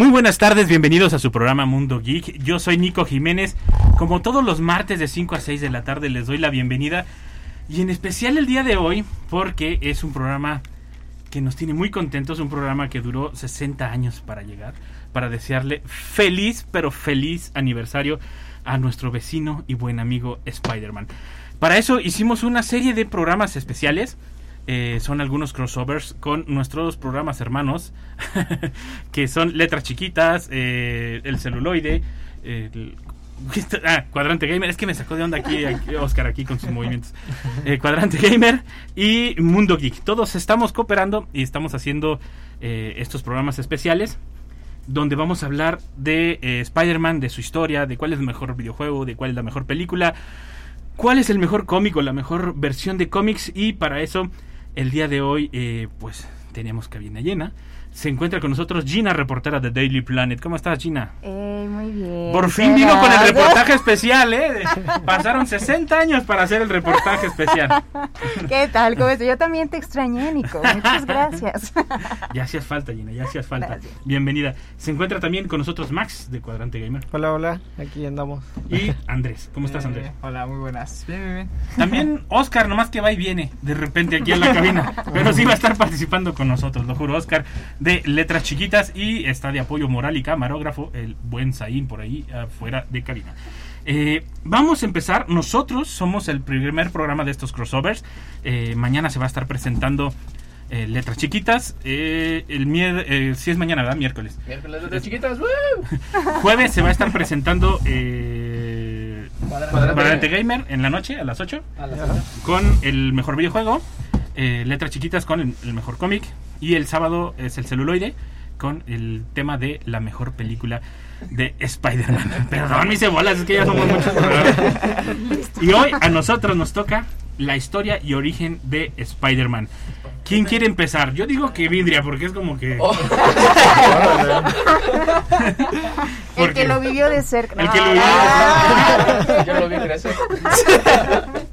Muy buenas tardes, bienvenidos a su programa Mundo Geek. Yo soy Nico Jiménez. Como todos los martes de 5 a 6 de la tarde les doy la bienvenida. Y en especial el día de hoy porque es un programa que nos tiene muy contentos, un programa que duró 60 años para llegar, para desearle feliz, pero feliz aniversario a nuestro vecino y buen amigo Spider-Man. Para eso hicimos una serie de programas especiales. Eh, son algunos crossovers con nuestros programas hermanos, que son Letras Chiquitas, eh, El Celuloide, el Ah, Cuadrante Gamer, es que me sacó de onda aquí, Oscar aquí con sus movimientos. Eh, Cuadrante Gamer y Mundo Geek. Todos estamos cooperando y estamos haciendo estos programas especiales donde vamos a hablar de eh, Spider-Man, de su historia, de cuál es el mejor videojuego, de cuál es la mejor película, cuál es el mejor cómic o la mejor versión de cómics y para eso el día de hoy eh, pues tenemos cabina llena se encuentra con nosotros Gina, reportera de Daily Planet. ¿Cómo estás, Gina? Eh, muy bien. Por fin vino con el reportaje especial, ¿eh? Pasaron 60 años para hacer el reportaje especial. ¿Qué tal? ¿Cómo estás? Yo también te extrañé, Nico. Muchas gracias. Ya hacías falta, Gina, ya hacías falta. Gracias. Bienvenida. Se encuentra también con nosotros Max de Cuadrante Gamer. Hola, hola, aquí andamos. Y Andrés. ¿Cómo estás, Andrés? Eh, hola, muy buenas. Bien, bien, bien. También Oscar, nomás que va y viene de repente aquí a la cabina. Pero sí va a estar participando con nosotros, lo juro, Oscar, de Letras Chiquitas y está de apoyo moral y camarógrafo, el buen Zain por ahí afuera de cabina. Eh, vamos a empezar. Nosotros somos el primer programa de estos crossovers. Eh, mañana se va a estar presentando eh, Letras Chiquitas. Eh, el mier- eh, sí es mañana, ¿verdad? Miércoles. Miércoles de chiquitas. Jueves se va a estar presentando eh, Cuadrante. Gamer en la noche a las 8 A las ocho. con el mejor videojuego, eh, letras chiquitas con el, el mejor cómic y el sábado es el celuloide con el tema de la mejor película de Spider-Man. Perdón, mis cebolas, es que ya somos muchos. Y hoy a nosotros nos toca la historia y origen de Spider-Man. ¿Quién quiere empezar? Yo digo que Vidria, porque es como que... Oh. El que lo vivió de cerca. El que lo vivió de Ah. Yo lo vi crecer.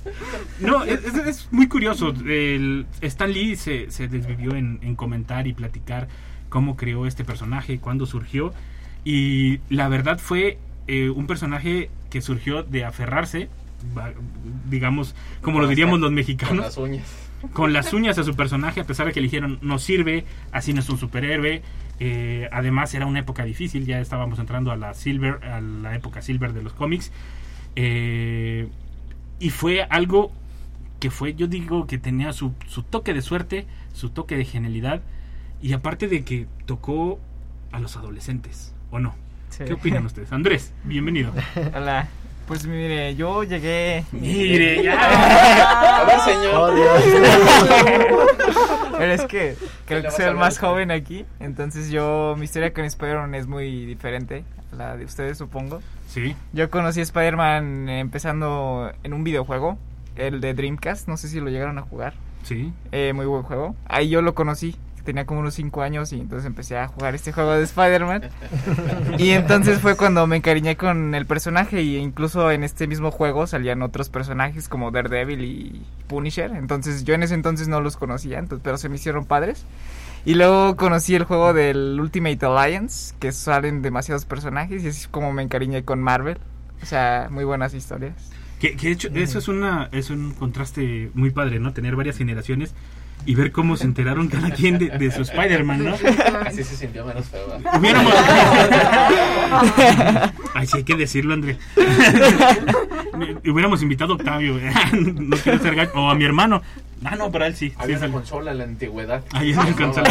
No, es, es- muy curioso. El Stan Lee se, se desvivió en, en comentar y platicar cómo creó este personaje, cuándo surgió. Y la verdad fue eh, un personaje que surgió de aferrarse, digamos, como lo diríamos los Con mexicanos, las uñas. con las uñas a su personaje, a pesar de que le dijeron no sirve, así no es un superhéroe. Eh, además era una época difícil, ya estábamos entrando a la silver, a la época silver de los cómics. Eh, y fue algo que fue, yo digo que tenía su, su toque de suerte, su toque de genialidad, y aparte de que tocó a los adolescentes, ¿o no? Sí. ¿Qué opinan ustedes? Andrés, bienvenido. Hola. Pues mire, yo llegué. Mire, ya. A ver, señor. Oh, Dios. Pero es que creo que soy el más de- joven aquí. Entonces yo, mi historia con Spider-Man es muy diferente a la de ustedes, supongo. Sí, Yo conocí a Spider-Man eh, empezando en un videojuego, el de Dreamcast. No sé si lo llegaron a jugar. sí. Eh, muy buen juego. Ahí yo lo conocí. Tenía como unos 5 años y entonces empecé a jugar este juego de Spider-Man. Y entonces fue cuando me encariñé con el personaje y incluso en este mismo juego salían otros personajes como Daredevil y Punisher. Entonces yo en ese entonces no los conocía, entonces, pero se me hicieron padres. Y luego conocí el juego del Ultimate Alliance, que salen demasiados personajes y así es como me encariñé con Marvel. O sea, muy buenas historias. Que, que de hecho, eso es una es un contraste muy padre, ¿no? Tener varias generaciones y ver cómo se enteraron cada quien de, de su Spider-Man, ¿no? Así se sintió menos feo. Hubiéramos... Ay, sí hay que decirlo, André. Hubiéramos invitado a Octavio, no quiero ser gacho. O a mi hermano. Ah, no, para él sí. sí Había es una el- consola en la antigüedad. Ahí es una consola.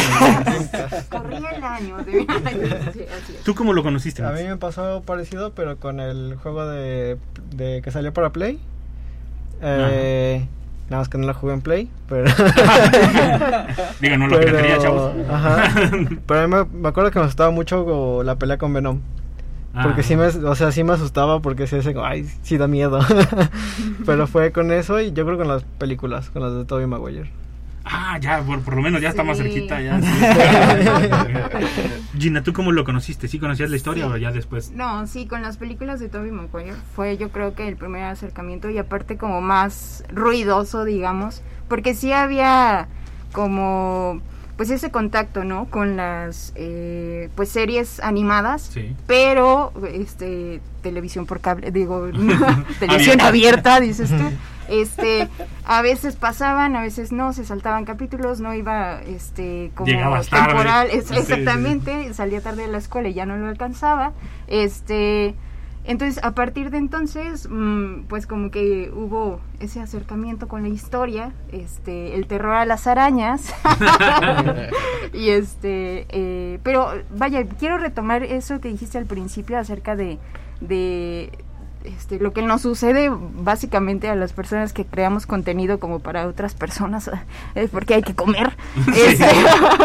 Corría el año. de- Sí. ¿Tú cómo lo conociste? A mí me pasó parecido, pero con el juego de, de que salió para Play. Eh, nada más que no lo jugué en Play, pero... Diga, no lo piratería, chavos. Ajá. Pero a mí me, me acuerdo que me gustaba mucho la pelea con Venom. Porque Ah. sí me, o sea, sí me asustaba porque sí, decía, ay, sí da miedo. Pero fue con eso y yo creo con las películas, con las de Tobey Maguire. Ah, ya, por, por lo menos ya está más cerquita. Ya, sí. Gina, ¿tú cómo lo conociste? ¿Sí conocías la historia Sí. o ya después? No, sí, con las películas de Tobey Maguire fue yo creo que el primer acercamiento y aparte como más ruidoso, digamos, porque sí había como pues ese contacto, ¿no? Con las eh, pues series animadas, Sí. pero este televisión por cable, digo, televisión Abierta. abierta, dices tú. Este, a veces pasaban, a veces no, se saltaban capítulos, no iba este como Llegabas tarde. temporal, es- Sí, sí. exactamente, salía tarde de la escuela y ya no lo alcanzaba. Este, entonces a partir de entonces, mm, pues como que hubo ese acercamiento con la historia, este, el terror a las arañas. y este, eh, pero vaya, quiero retomar eso que dijiste al principio acerca de, de este, lo que nos sucede básicamente a las personas que creamos contenido como para otras personas, eh, porque hay que comer. Este,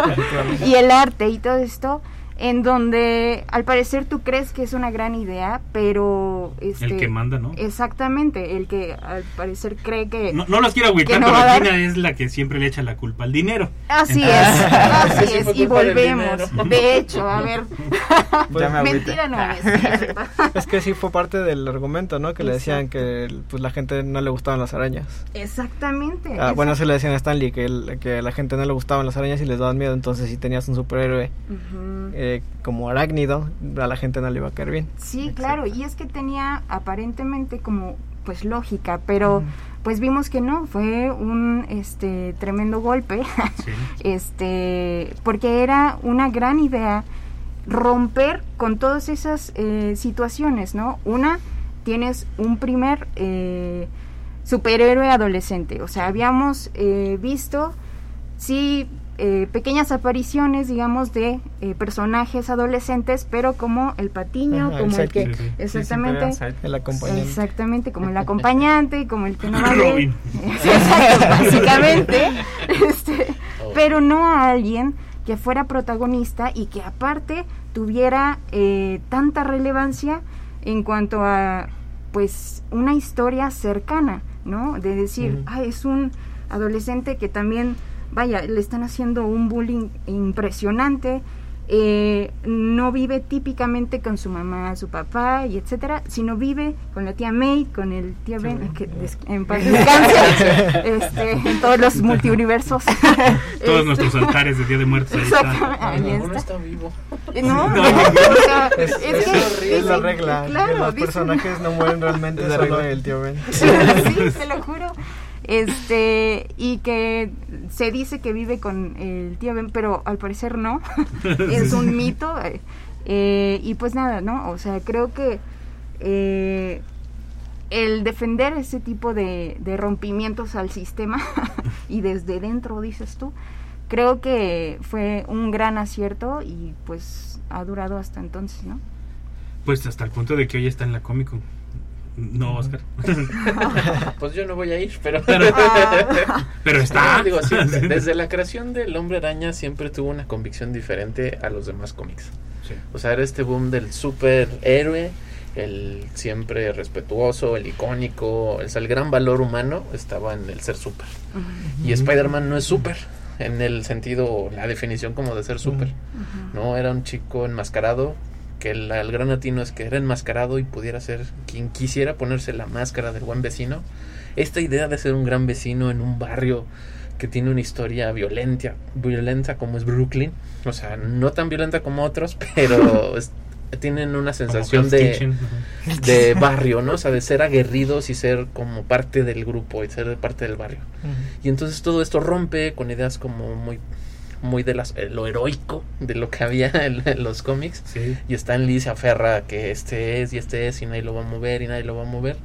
y el arte y todo esto en donde al parecer tú crees que es una gran idea, pero este, El que manda, ¿no? Exactamente, el que al parecer cree que No, no los quiero agüitar, que no pero dar- es la que siempre le echa la culpa al dinero. Así Entonces- es, así Sí, es, fue y volvemos. De hecho, a ver, mentira no es. Es que sí fue parte del argumento, ¿no? Que le decían que pues la gente no le gustaban las arañas. Exactamente. Ah, bueno, eso le decían a Stanley, que, el- que a la gente no le gustaban las arañas y les daban miedo, entonces si tenías un superhéroe eh, como arácnido, a la gente no le iba a caer bien. Sí, claro, y es que tenía aparentemente como pues lógica, pero pues vimos que no, fue un este tremendo golpe, Sí. este, porque era una gran idea romper con todas esas eh, situaciones, ¿no? Una, tienes un primer eh, superhéroe adolescente, o sea, habíamos eh, visto, sí, eh, pequeñas apariciones, digamos, de eh, personajes adolescentes, pero como el patiño, Ajá, como el el que, sidekick. Sí, sí. exactamente, El acompañante. Exactamente, como el acompañante, como el que no vale. Robin. Sí, exacto, básicamente. Este, pero no a alguien que fuera protagonista y que aparte tuviera eh, tanta relevancia en cuanto a pues una historia cercana, ¿no? De decir, Ujú. ah, es un adolescente que también, vaya, le están haciendo un bullying impresionante, eh, no vive típicamente con su mamá, su papá y etcétera, sino vive con la tía May, con el tío Ben, que des- en paz descanse, este, en todos los multiuniversos. Todos Este, nuestros altares de Día de Muertos ahí están. ahí Ninguno está. está vivo. No, No, no, o sea, Es, es es- que es la regla, que claro, los dicen- personajes no mueren realmente, Es la solo regla. el tío Ben. sí, te lo juro. Este, y que se dice que vive con el tío Ben, pero al parecer no. es un mito. eh, y pues nada, ¿no? O sea, creo que eh, el defender ese tipo de, de rompimientos al sistema y desde dentro, dices tú, creo que fue un gran acierto y pues ha durado hasta entonces, ¿no? Pues hasta el punto de que hoy está en la Comic Con. No, Oscar. Pues yo no voy a ir, pero. Pero, pero está. No, digo, sí, de- desde la creación del Hombre Araña siempre tuvo una convicción diferente a los demás cómics. Sí. O sea, era este boom del superhéroe, el siempre respetuoso, el icónico, o sea, el gran valor humano estaba en el ser super. Y Spider-Man no es super, en el sentido, la definición como de ser super. No, era un chico enmascarado, que el, el gran atino es que era enmascarado y pudiera ser quien quisiera ponerse la máscara del buen vecino. Esta idea de ser un gran vecino en un barrio que tiene una historia violenta, violenta como es Brooklyn, o sea, no tan violenta como otros, pero es- tienen una sensación de, de barrio, ¿no? O sea, de ser aguerridos y ser como parte del grupo y ser parte del barrio. Y entonces todo esto rompe con ideas como muy muy de las, eh, lo heroico de lo que había en, en los cómics. Sí. y Stan Lee se aferra a que este es y este es y nadie lo va a mover y nadie lo va a mover.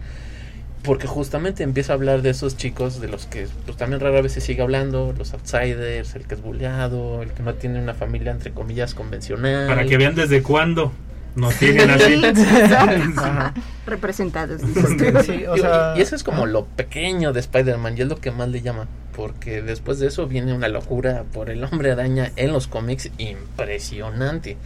Porque justamente empieza a hablar de esos chicos de los que pues también rara vez se sigue hablando los outsiders el que es bulleado el que no tiene una familia entre comillas convencional. Para que vean desde cuándo nos tienen así. Representados, dices tú. Sí, o Digo, sea, y eso es como lo pequeño de Spider-Man y es lo que más le llama. Porque después de eso viene una locura por el hombre araña en los cómics impresionante.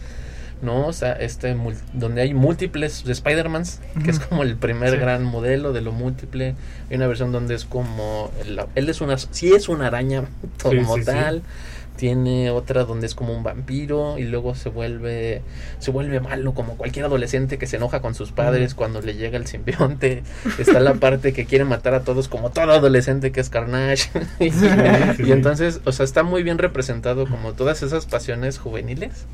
No, o sea, este, mul- donde hay múltiples de Spider-Mans, que es como el primer Sí. gran modelo de lo múltiple. Hay una versión donde es como, el- él es una, sí es una araña como sí, sí. tal. Tiene otra donde es como un vampiro y luego se vuelve se vuelve malo como cualquier adolescente que se enoja con sus padres cuando le llega el simbionte. Está la parte que quiere matar a todos como todo adolescente que es Carnage. y, sí, y sí. entonces, o sea, está muy bien representado como todas esas pasiones juveniles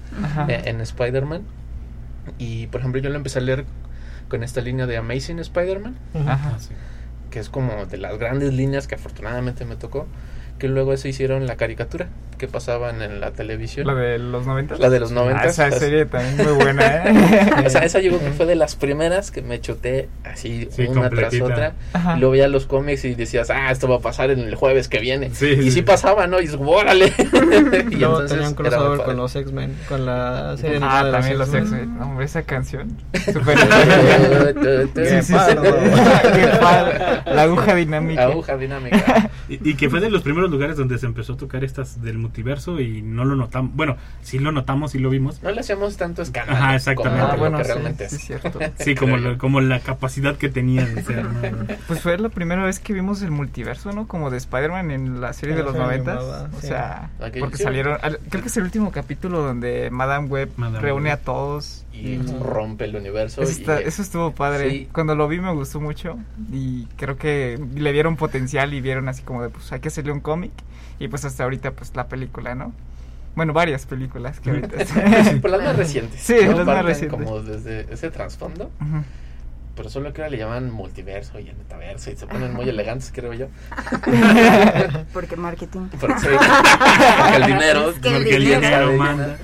eh, en Spider-Man. Y por ejemplo, yo lo empecé a leer con esta línea de Amazing Spider-Man. Ah, que es como de las grandes líneas que afortunadamente me tocó. Que luego se hicieron la caricatura que pasaban en la televisión. La de los 90. La de los 90. Ah, esa serie también muy buena, ¿eh? esa, esa yo creo que fue de las primeras que me chuté así Sí, una tras otra. Ajá. Y luego veía los cómics y decías, ah, esto va a pasar en el jueves que viene. Sí, y sí. sí pasaba, ¿no? Y dices, órale. y Luego tenía un crossover con los X-Men, con la serie Ah, de también los X-Men. Hombre, esa canción. Super Qué Sí, sí, pardo. sí. Qué padre. La aguja dinámica. Aguja dinámica. Y, y que fue de los primeros lugares donde se empezó a tocar estas del multiverso y no lo notamos. Bueno, sí lo notamos, sí lo vimos. No le hacíamos tanto escándalo. Ajá, exactamente. Como Ah, lo bueno, que sí, realmente sí, es. cierto. Sí, como, lo- como la capacidad que tenía de ser. ¿no? Pues fue la primera vez que vimos el multiverso, ¿no? Como de Spider-Man en la serie de los noventas. O sí. sea, porque sí. salieron... al- Creo que es el último capítulo donde Madame Web Madame reúne Web. a todos. Y rompe el universo. Eso, y- está- eso estuvo padre. Sí. Cuando lo vi me gustó mucho y creo que le vieron potencial y vieron así como de pues hay que hacerle un cómic y pues hasta ahorita pues la película, ¿no? Bueno, varias películas que ahorita Por las más recientes. Sí, ¿no? las más recientes. Como desde ese trasfondo. Ujú. Pero solo que ahora le llaman multiverso y el metaverso. Y se ponen muy elegantes, creo yo. Porque marketing. Porque, sí, porque el dinero. Es que Porque el dinero. manda.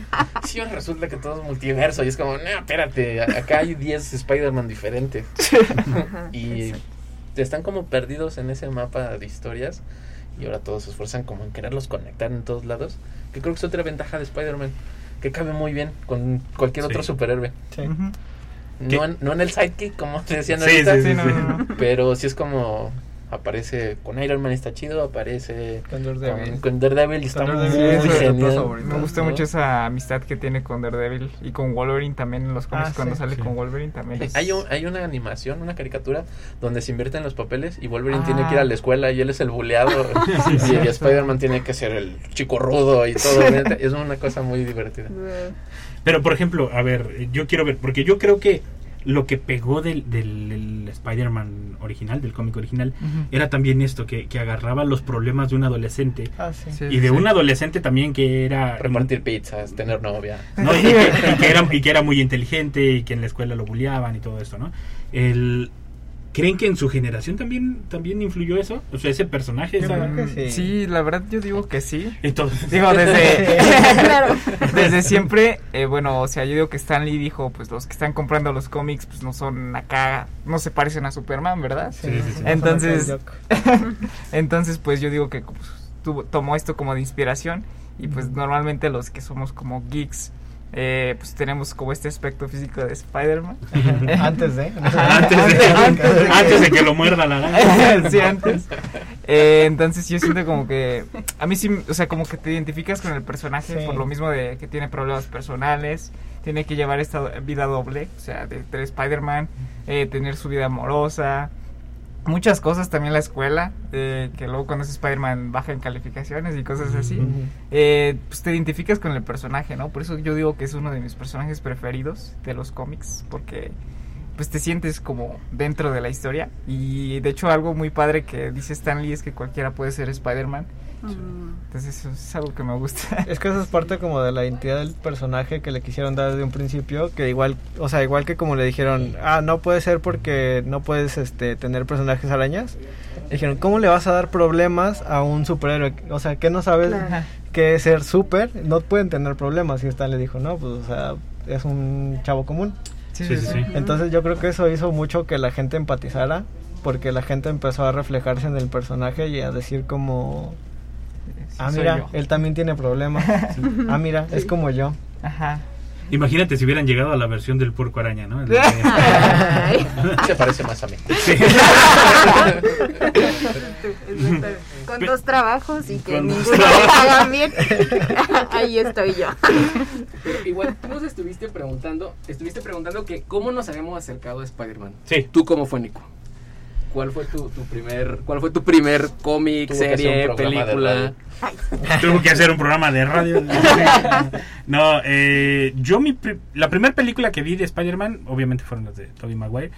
Sí, ahora resulta que todo es multiverso. Y es como, no, espérate. Acá hay 10 Spider-Man diferentes. Ajá, Y exacto. están como perdidos en ese mapa de historias. Y ahora todos se esfuerzan como en quererlos conectar en todos lados. Que creo que es otra ventaja de Spider-Man. Que cabe muy bien con cualquier Sí. otro superhéroe. Sí. ¿Qué? No en, no en el sidekick, como te decían Sí, ahorita. sí, Sí, sí, no, sí. no, no. Pero sí es como aparece con Iron Man está chido, aparece Con Daredevil. con Daredevil y está muy genial. Me gusta ¿no? mucho esa amistad que tiene con Daredevil y con Wolverine también en los cómics Ah, cuando sí. sale Sí. con Wolverine también. es- Hay, un- hay una animación, una caricatura donde se invierten los papeles y Wolverine Ah. tiene que ir a la escuela y él es el buleado y, y. Spider-Man tiene que ser el chico rudo y todo. Es una cosa muy divertida. Pero, por ejemplo, a ver, yo quiero ver, porque yo creo que lo que pegó del, del, del Spider-Man original, del cómic original, era también esto, que, que agarraba los problemas de un adolescente. Ah, sí. Sí, Y de sí. un adolescente también que era... Repartir pizzas, tener novia. ¿no? Y, que, y que era, y que era muy inteligente y que en la escuela lo bulleaban y todo esto, ¿no? El, ¿Creen que en su generación también, también influyó eso? O sea, ese personaje... Yo esa- creo que sí. Sí, la verdad yo digo que sí. Entonces, Digo, desde, Claro. desde siempre, eh, bueno, o sea, yo digo que Stan Lee dijo, pues los que están comprando los cómics, pues no son acá, no se parecen a Superman, ¿verdad? Sí, sí, sí. Entonces-. Entonces, pues yo digo que pues, tuvo- tomó esto como de inspiración y pues normalmente los que somos como geeks, eh, pues tenemos como este aspecto físico de Spider-Man. Antes de. antes, de, Antes de que- antes de que lo muerda la araña. sí, antes. Eh, entonces yo siento como que a mí sí, o sea, como que te identificas con el personaje Sí. por lo mismo de que tiene problemas personales, tiene que llevar esta vida doble, o sea, de ser Spider-Man, eh, tener su vida amorosa, muchas cosas también la escuela, eh, que luego cuando es Spider-Man baja en calificaciones y cosas así. Eh, pues te identificas con el personaje, ¿no? Por eso yo digo que es uno de mis personajes preferidos de los cómics, porque pues te sientes como dentro de la historia. Y de hecho algo muy padre que dice Stan Lee es que cualquiera puede ser Spider-Man. Entonces eso es algo que me gusta. Es que eso es parte como de la identidad del personaje que le quisieron dar desde un principio, que igual, o sea, igual que como le dijeron, ah, no puede ser porque no puedes este tener personajes arañas. Dijeron, ¿cómo le vas a dar problemas a un superhéroe? O sea, que no sabes Claro. que ser super, no pueden tener problemas. Y Stan le dijo, no, pues, o sea, es un chavo común. Sí, sí, sí. Entonces yo creo que eso hizo mucho que la gente empatizara, porque la gente empezó a reflejarse en el personaje y a decir como, ah, mira, él también tiene problemas. ah, mira, es como yo. Ajá. Imagínate si hubieran llegado a la versión del puerco araña, ¿no? Se parece más a mí. Sí. Con dos trabajos y que ninguno lo hagan bien. Ahí estoy yo. Pero igual, tú nos estuviste preguntando, estuviste preguntando que cómo nos habíamos acercado a Spider-Man. Sí. ¿Tú cómo fue, Nico? ¿Cuál fue tu, tu primer, cuál fue tu primer cómic, serie, película? Tuvo que hacer un programa de radio. No, eh, yo mi pri- la primera película que vi de Spider-Man, obviamente fueron las de Tobey Maguire.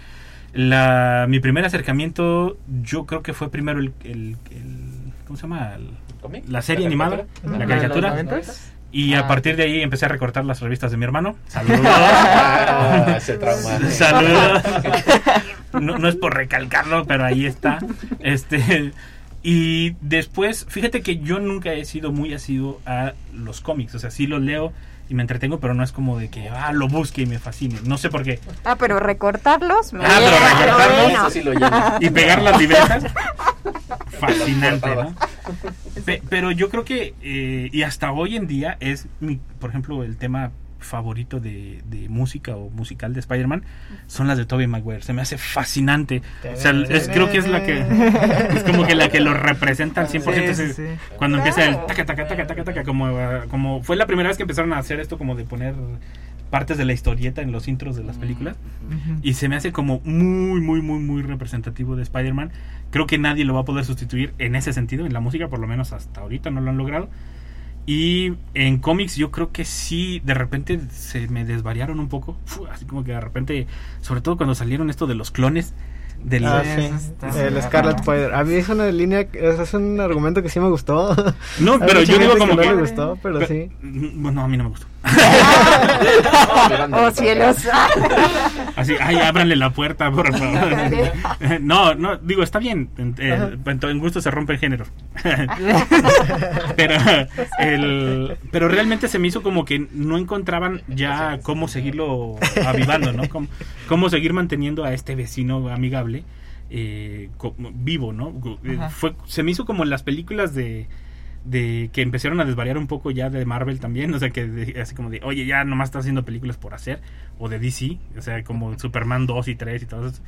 La, mi primer acercamiento, yo creo que fue primero el, el- el- ¿cómo se llama? La serie ¿La animada, la ¿De caricatura. Y a Ah. partir de ahí empecé a recortar las revistas de mi hermano. Saludos. Ah, ese trauma. Saludos. No, no es por recalcarlo, pero ahí está. Este. Y después, fíjate que yo nunca he sido muy asiduo a los cómics. O sea, sí los leo y me entretengo, pero no es como de que ah, lo busque y me fascine. No sé por qué. Ah, pero recortarlos. me- Ah, pero recortarlos, Bueno. Eso sí lo. Y pegar las libretas. Fascinante, ¿no? Pe- pero yo creo que, eh, y hasta hoy en día, es, mi, por ejemplo, el tema favorito de, de música o musical de Spider-Man son las de Tobey Maguire. Se me hace fascinante. O sea, es, creo que es la que es como que la que lo representa al 100%. Sí. Cuando empieza el taca taca taca taca taca como, ah, como fue la primera vez que empezaron a hacer esto como de poner partes de la historieta en los intros de las películas y se me hace como muy, muy, muy, muy representativo de Spider-Man. Creo que nadie lo va a poder sustituir en ese sentido, en la música, por lo menos hasta ahorita no lo han logrado. Y en cómics yo creo que sí, de repente se me desvariaron un poco. Así como que de repente, sobre todo cuando salieron esto de los clones. Del, Ah, Sí, El Scarlet Spider. A mí es una línea, que- es un argumento que sí me gustó. No, pero yo digo como que que... no le gustó, pero Pe- sí. Bueno, a mí no me gustó. Oh, cielos. Así, ay, ábranle la puerta, por favor. No, no, digo, está bien. En, eh, Ajá. en- en gusto se rompe el género. pero, el, pero realmente se me hizo como que no encontraban ya cómo seguirlo avivando, ¿no? Cómo, cómo seguir manteniendo a este vecino amigable eh, vivo, ¿no? Eh, Ajá. Fue, se me hizo como en las películas de de que empezaron a desvariar un poco ya de Marvel también, o sea que de- así como de, oye, ya nomás está haciendo películas por hacer, o de DC, o sea, como Superman 2 y 3 y todo eso.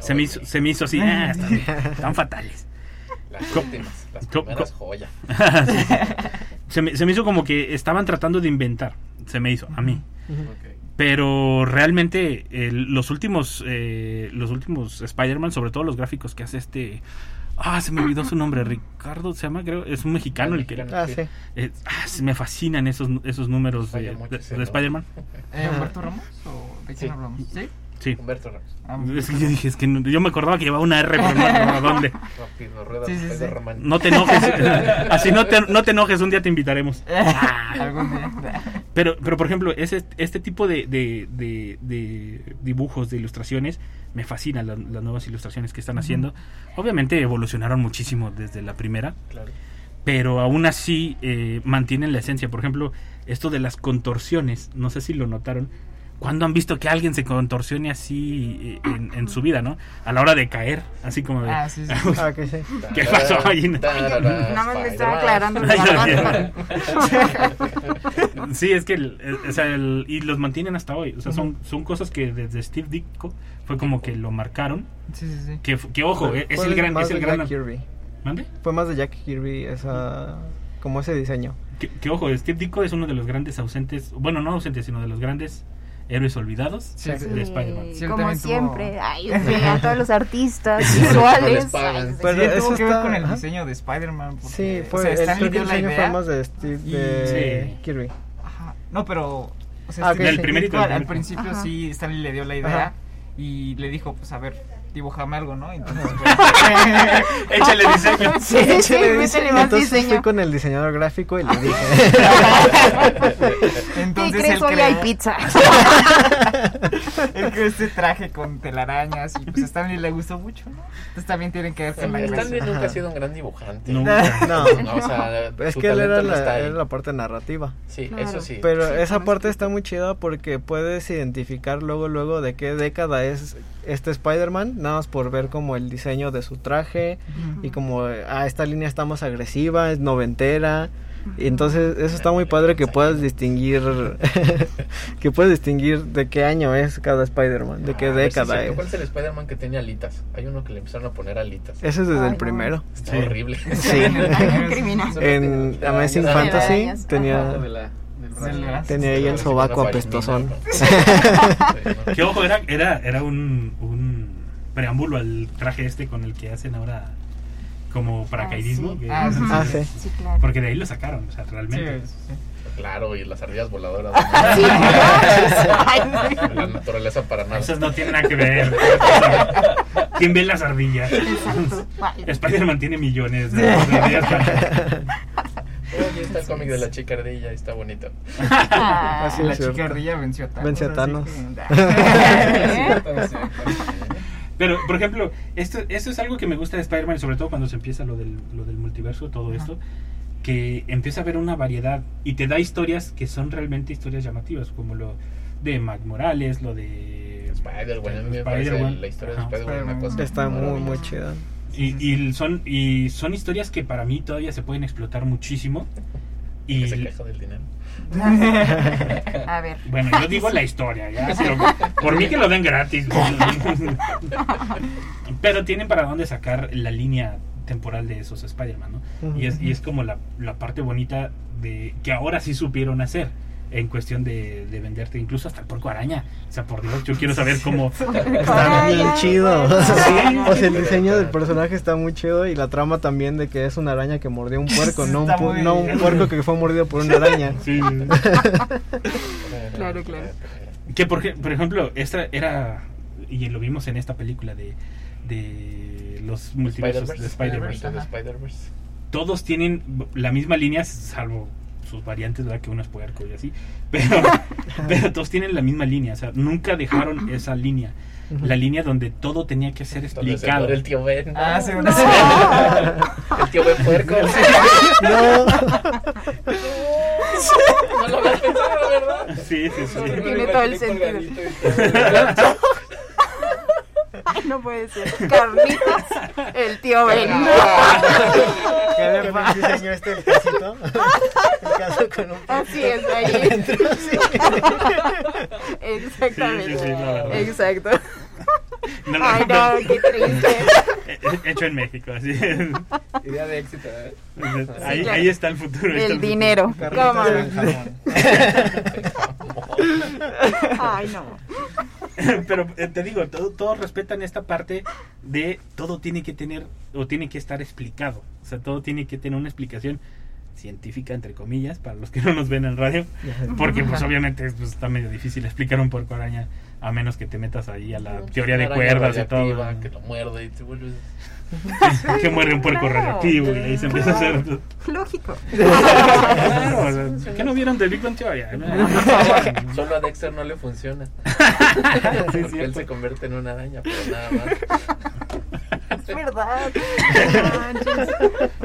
Se me hizo, se me hizo así, ah, están, están fatales. Las últimas, las primeras co- joya. Sí. se, me, se me hizo como que estaban tratando de inventar, se me hizo, a mí. Pero realmente los últimos eh, los últimos Spider-Man, sobre todo los gráficos que hace este... Ah, se me olvidó su nombre, Ricardo se llama, creo, es un mexicano el que... Ah, sí. Eh, ah, se me fascinan esos, esos números de, de-. Spider-Man. ¿Eh, ¿Humberto Ramos? ¿O quién Sí. ¿Sí? Humberto Ramos. Ah, Es que yo dije, es que no- yo me acordaba que llevaba una R, pero no no, ¿a dónde? Rápido, rueda, Sí, sí, rueda sí. romántica. No te enojes. Así no te, no te enojes, un día te invitaremos. Algún día. Pero, pero por ejemplo, ese, este tipo de, de, de- de dibujos, de ilustraciones, me fascinan la- las nuevas ilustraciones que están haciendo. Obviamente evolucionaron muchísimo desde la primera, Claro. pero aún así eh, mantienen la esencia. Por ejemplo, esto de las contorsiones, no sé si lo notaron. ¿Cuándo han visto que alguien se contorsione así eh, en, en su vida, no? A la hora de caer, así como de... Ah, sí, sí. Ah, que sí. ¿Qué pasó ahí? Nada más me estaba aclarando. Sí, es que el- el- o sea, el- y los mantienen hasta hoy. O sea, son, son cosas que desde Steve Ditko fue como que lo marcaron. Sí, sí, sí. Que, ojo, eh, es Fue el gran, más es el de gran. Jack Kirby. ¿Mande? Fue más de Jack Kirby esa como ese diseño. Que, que ojo, Steve Ditko es uno de los grandes ausentes, bueno, no ausentes, sino de los grandes héroes olvidados Sí, de, Spider-Man. Como tuvo- siempre. Ay, a todos los artistas visuales. Ay, sí, eso tuvo que ver con el diseño de Spider-Man. porque, Sí, o fue sea, el, diseño más de Steve y- de Sí. Kirby. Ajá. No, pero. O Ah, sea, sí. Al principio Ajá. sí, Stanley le dio la idea Ajá. y le dijo, pues a ver, dibujame algo, ¿no? Entonces, pues, Échale diseño. Sí, sí, sí, Le métele dice- más Entonces fui diseño. con el diseñador gráfico y le dije. ¿Qué entonces crees? él Hoy hay pizza. él creó este traje con telarañas y pues a Stanley le gustó mucho, ¿no? Entonces también tienen que ver con la Stanley creación. nunca ha sido un gran dibujante. Nunca. No, No, o sea, es que él era la, era parte narrativa. Sí, Claro. eso sí. Pero Sí, esa parte está muy chida porque puedes identificar luego luego de qué década es este Spider-Man, nada más por ver como el diseño de su traje y como ah esta línea está más agresiva, es noventera, Y entonces eso está muy padre que puedas distinguir que puedas distinguir de qué año es cada Spider-Man, de qué Ah, década es. ¿Cuál es el Spider-Man que tenía alitas? Hay uno que le empezaron a poner alitas. Ese es desde Ay, el no. primero. Está Sí. horrible. Sí. Criminal. En Amazing Fantasy tenía tenía ahí el sobaco apestosón. Que ojo, era, era, era un, un preámbulo al traje este con el que hacen ahora como paracaidismo. Ah, sí. que- Ah, sí, Ah, sí. Sí, claro. Porque de ahí lo sacaron, o sea, realmente. sí. Claro, y las ardillas voladoras. Sí. La naturaleza para nada. Esas no tienen nada que ver. ¿Quién ve las ardillas? Spider-Man tiene millones de ardillas. Aquí está el cómic de la chica ardilla, está bonito. Ah. Así La chica ardilla venció a Thanos. Venció a así Thanos. Pero, por ejemplo, esto, esto es algo que me gusta de Spider-Man, sobre todo cuando se empieza lo del, lo del multiverso, todo esto, que empieza a haber una variedad y te da historias que son realmente historias llamativas, como lo de Mac Morales, lo de Spider-Man, Spider-Man. la historia de. Spider-Man una cosa Está muy muy chida. Y, y son, y son historias que para mí todavía se pueden explotar muchísimo. Que Y se queja del dinero. A ver. bueno, yo digo la historia, ya, pero por mí que lo den gratis. pero tienen para dónde sacar la línea temporal de esos Spider-Man, ¿no? Y es, y es como la, la parte bonita de que ahora sí supieron hacer en cuestión de, de venderte incluso hasta el porco araña. O sea, por Dios, yo quiero saber cómo... Está bien chido. o sea, el diseño del personaje está muy chido y la trama también de que es una araña que mordió un puerco, no un, pu- no puerco que fue mordido por una araña. Sí. Claro, claro. Que por, por ejemplo, esta era, y lo vimos en esta película de, de los multiversos de Spider-Verse. de Spider-Verse. Todos tienen la misma línea, salvo sus variantes, ¿verdad? Que uno es puerco y así. Pero, pero todos tienen la misma línea, o sea, nunca dejaron esa línea. La línea donde todo tenía que ser explicado. el tío Ben. Ah, sí, una El tío Ben puerco. No, No lo había pensado, ¿verdad? Sí, sí, sí. Tiene todo el sentido. Ay, no puede ser. Carnitas, el tío Ben. ¿Qué le pasa? diseñó este el casito? El caso con un Así es, ahí. Exactamente. Sí, sí, sí, la verdad. Exacto. No, no, Ay, no, qué triste. He- Hecho en México, así es. Idea de éxito, ¿eh? Ahí, claro. ahí está el futuro. El futuro. dinero. Jamón. Ay, no. Pero eh, te digo, todo- todos respetan esta parte de todo tiene que tener o tiene que estar explicado. O sea, todo tiene que tener una explicación científica, entre comillas, para los que no nos ven en radio. Porque, pues, obviamente, pues, está medio difícil explicar un puerco araña a menos que te metas ahí a la teoría de cuerdas y todo. Que lo muerde y te vuelves. Que muere un puerco Claro. radioactivo y ahí se empieza a hacer. Lógico. Claro, o sea, ¿Qué no vieron de Big Bang Theory? Solo a Dexter no le funciona. Sí, Porque él se convierte en una araña, pero nada más. Es verdad.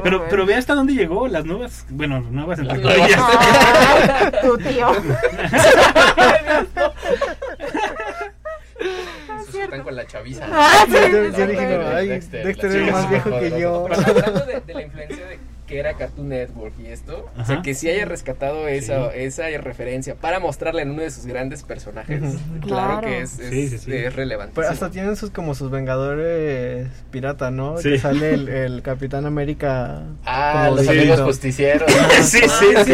Pero, pero ve hasta dónde llegó las nuevas, bueno, nuevas entre Las nuevas. comillas. Ah, tu tío. Están con la chaviza. Ah, sí, Yo, dije, no, ay, Dexter, Dexter, es más viejo mejor, que yo. Pero hablando de, de la influencia de que era Cartoon Network y esto, o sea, Ajá. que sí haya rescatado esa, Sí. esa referencia para mostrarla en uno de sus grandes personajes, claro, Claro. que es, es, Sí, sí, sí. es relevante. Pero hasta tienen sus como sus vengadores pirata, ¿no? Sí. Que sale el, el Capitán América. Ah, como los de amigos justicieros. Sí, sí, sí.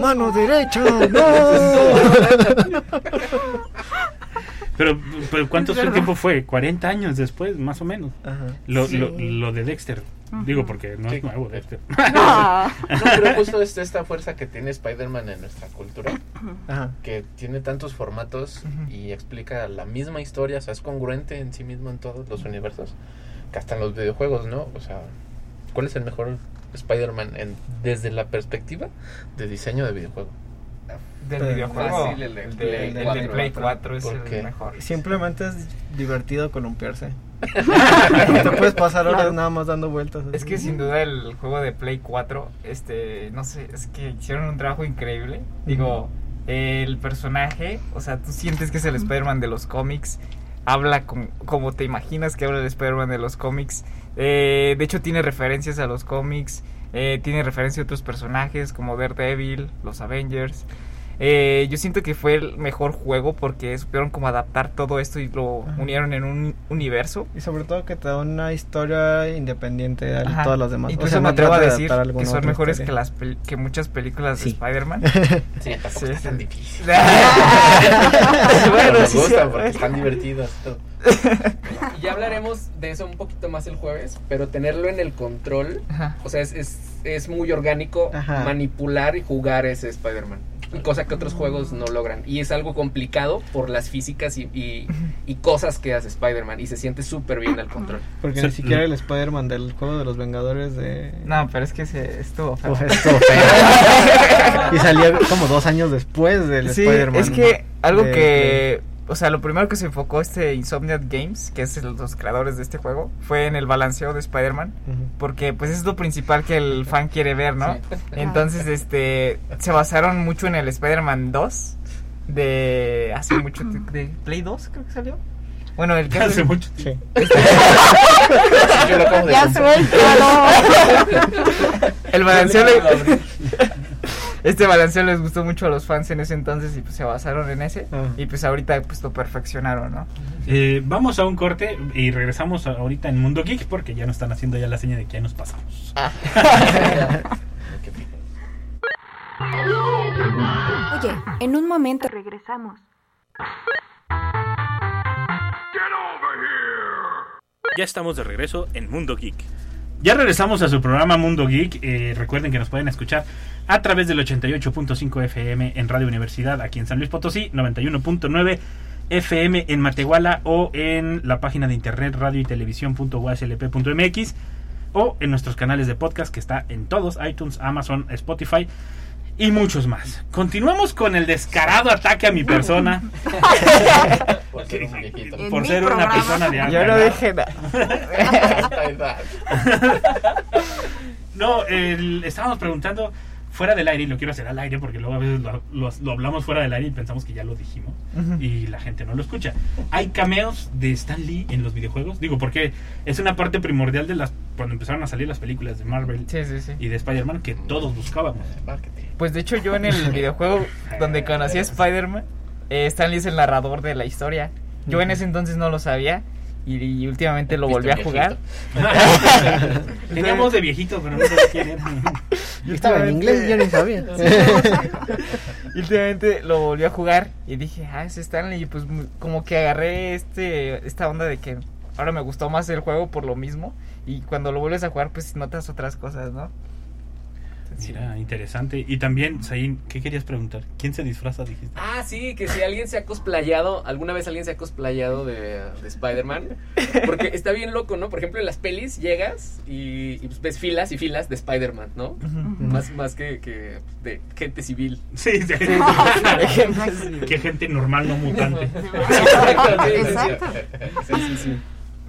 ¡Mano derecha! ¡No! Pero, pero ¿cuánto tiempo fue? 40 años después, más o menos. Ajá. Lo, Sí. lo, lo de Dexter. Digo, porque no Sí. es nuevo Dexter. No, pero justo es esta fuerza que tiene Spider-Man en nuestra cultura, Ajá. que tiene tantos formatos y explica la misma historia, o sea, es congruente en sí mismo en todos los universos, que hasta en los videojuegos, ¿no? O sea, ¿cuál es el mejor Spider-Man en- desde la perspectiva de diseño de videojuego? Del Pero videojuego. fácil, el de el Play de, el de 4, Play ¿no? 4 es ¿Por el qué? mejor. Simplemente es divertido columpiarse. Te puedes pasar horas Claro. nada más dando vueltas. así. Es que sin duda el juego de Play 4, este, no sé, es que hicieron un trabajo increíble. Digo, el personaje, o sea, tú sientes que es el Spider-Man de los cómics, habla como, como te imaginas que habla el Spider-Man de los cómics. Eh, de hecho, tiene referencias a los cómics. Eh, tiene referencia a otros personajes como Daredevil, los Avengers. Eh, yo siento que fue el mejor juego porque supieron como adaptar todo esto y lo unieron en un universo. Y sobre todo que te da una historia independiente de Ajá. todas las demás. Incluso O sea, me no atrevo a decir que son mejores que las pel- que muchas películas Sí. de Spider-Man. Sí, tampoco es tan difícil. bueno, me sí, gustan sí. porque están divertidas. Y ya hablaremos de eso un poquito más el jueves, pero tenerlo en el control, Ajá. o sea, es, es, es muy orgánico Ajá. manipular y jugar ese Spider-Man. Cosa que otros juegos no logran. Y es algo complicado por las físicas y, y, y cosas que hace Spider-Man. Y se siente súper bien al control. Porque Sí, ni siquiera el Spider-Man del juego de los Vengadores de... No, pero es que se estuvo feo. Estuvo feo. y salió como dos años después del Sí, Spider-Man. es que algo de que, o sea, lo primero que se enfocó este Insomniac Games, que es el- los creadores de este juego, fue en el balanceo de Spider-Man, porque pues es lo principal que el fan quiere ver, ¿no? Sí. Entonces, este, se basaron mucho en el Spider-Man 2 de hace mucho tiempo, de Play 2 creo que salió. Bueno, el que Hace mucho Sí. Yo lo acabo de Ya comprar. suéltalo. el balanceo le- este balanceo les gustó mucho a los fans en ese entonces y pues se basaron en ese Ah. y pues ahorita pues lo perfeccionaron, ¿no? Eh, vamos a un corte y regresamos ahorita en Mundo Geek porque ya nos están haciendo ya la seña de que ya nos pasamos. Oye, en un momento regresamos. Ya estamos de regreso en Mundo Geek. Ya regresamos a su programa Mundo Geek. Eh, recuerden que nos pueden escuchar a través del 88.5 FM en Radio Universidad aquí en San Luis Potosí, 91.9 FM en Matehuala o en la página de internet radio y televisión.uslp.mx o en nuestros canales de podcast que está en todos, iTunes, Amazon, Spotify y muchos más. Continuamos con el descarado ataque a mi persona Por ser un por ser una programa. persona de alta Yo no edad. dije nada. No, el- estábamos preguntando fuera del aire, y lo quiero hacer al aire porque luego a veces lo, lo- lo hablamos fuera del aire y pensamos que ya lo dijimos y la gente no lo escucha. ¿Hay cameos de Stan Lee en los videojuegos? Digo, porque es una parte primordial de las cuando empezaron a salir las películas de Marvel Sí, sí, sí. y de Spider-Man que todos buscábamos. Marketing. Pues de hecho yo en el videojuego donde conocí a Spider-Man, eh, Stan Lee es el narrador de la historia. Yo en ese entonces no lo sabía y, y últimamente lo volví a ¿Viste jugar. Teníamos de viejito, pero no sé quién era. Yo estaba en inglés y yo ni sabía. Y últimamente lo volví a jugar y dije, ah, es Stanley. Y pues como que agarré este esta onda de que ahora me gustó más el juego por lo mismo. Y cuando lo vuelves a jugar, pues notas otras cosas, ¿no? Mira, interesante. Y también, Zain, ¿qué querías preguntar? ¿Quién se disfraza, dijiste? Ah, sí, que si alguien se ha cosplayado, alguna vez alguien se ha cosplayado de, de Spider-Man. Porque está bien loco, ¿no? Por ejemplo, en las pelis llegas y, y, pues, ves filas y filas de Spider-Man, ¿no? Más, más que, que de gente civil. Sí, sí. Qué gente normal, no mutante. Exacto. Sí, sí, sí.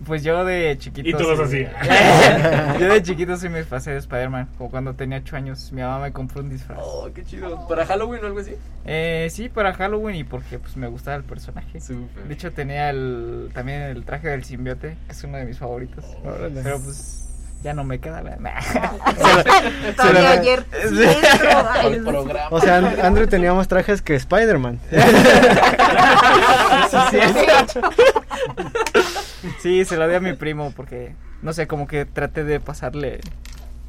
Pues yo de chiquito. Y todos sí- así. yo de chiquito sí me pasé de Spider-Man. Como cuando tenía 8 años, mi mamá me compró un disfraz. Oh, qué chido. ¿Para Halloween o algo así? Eh, sí, para Halloween y porque pues me gustaba el personaje. Súper. De hecho tenía el también el traje del simbiote, que es uno de mis favoritos. Órale. Pero pues ya no me queda la Todavía ayer sí entro. Ay, El programa. O sea, And- Andrew tenía más trajes que Spider-Man. Sí, se lo di a mi primo porque no sé, como que traté de pasarle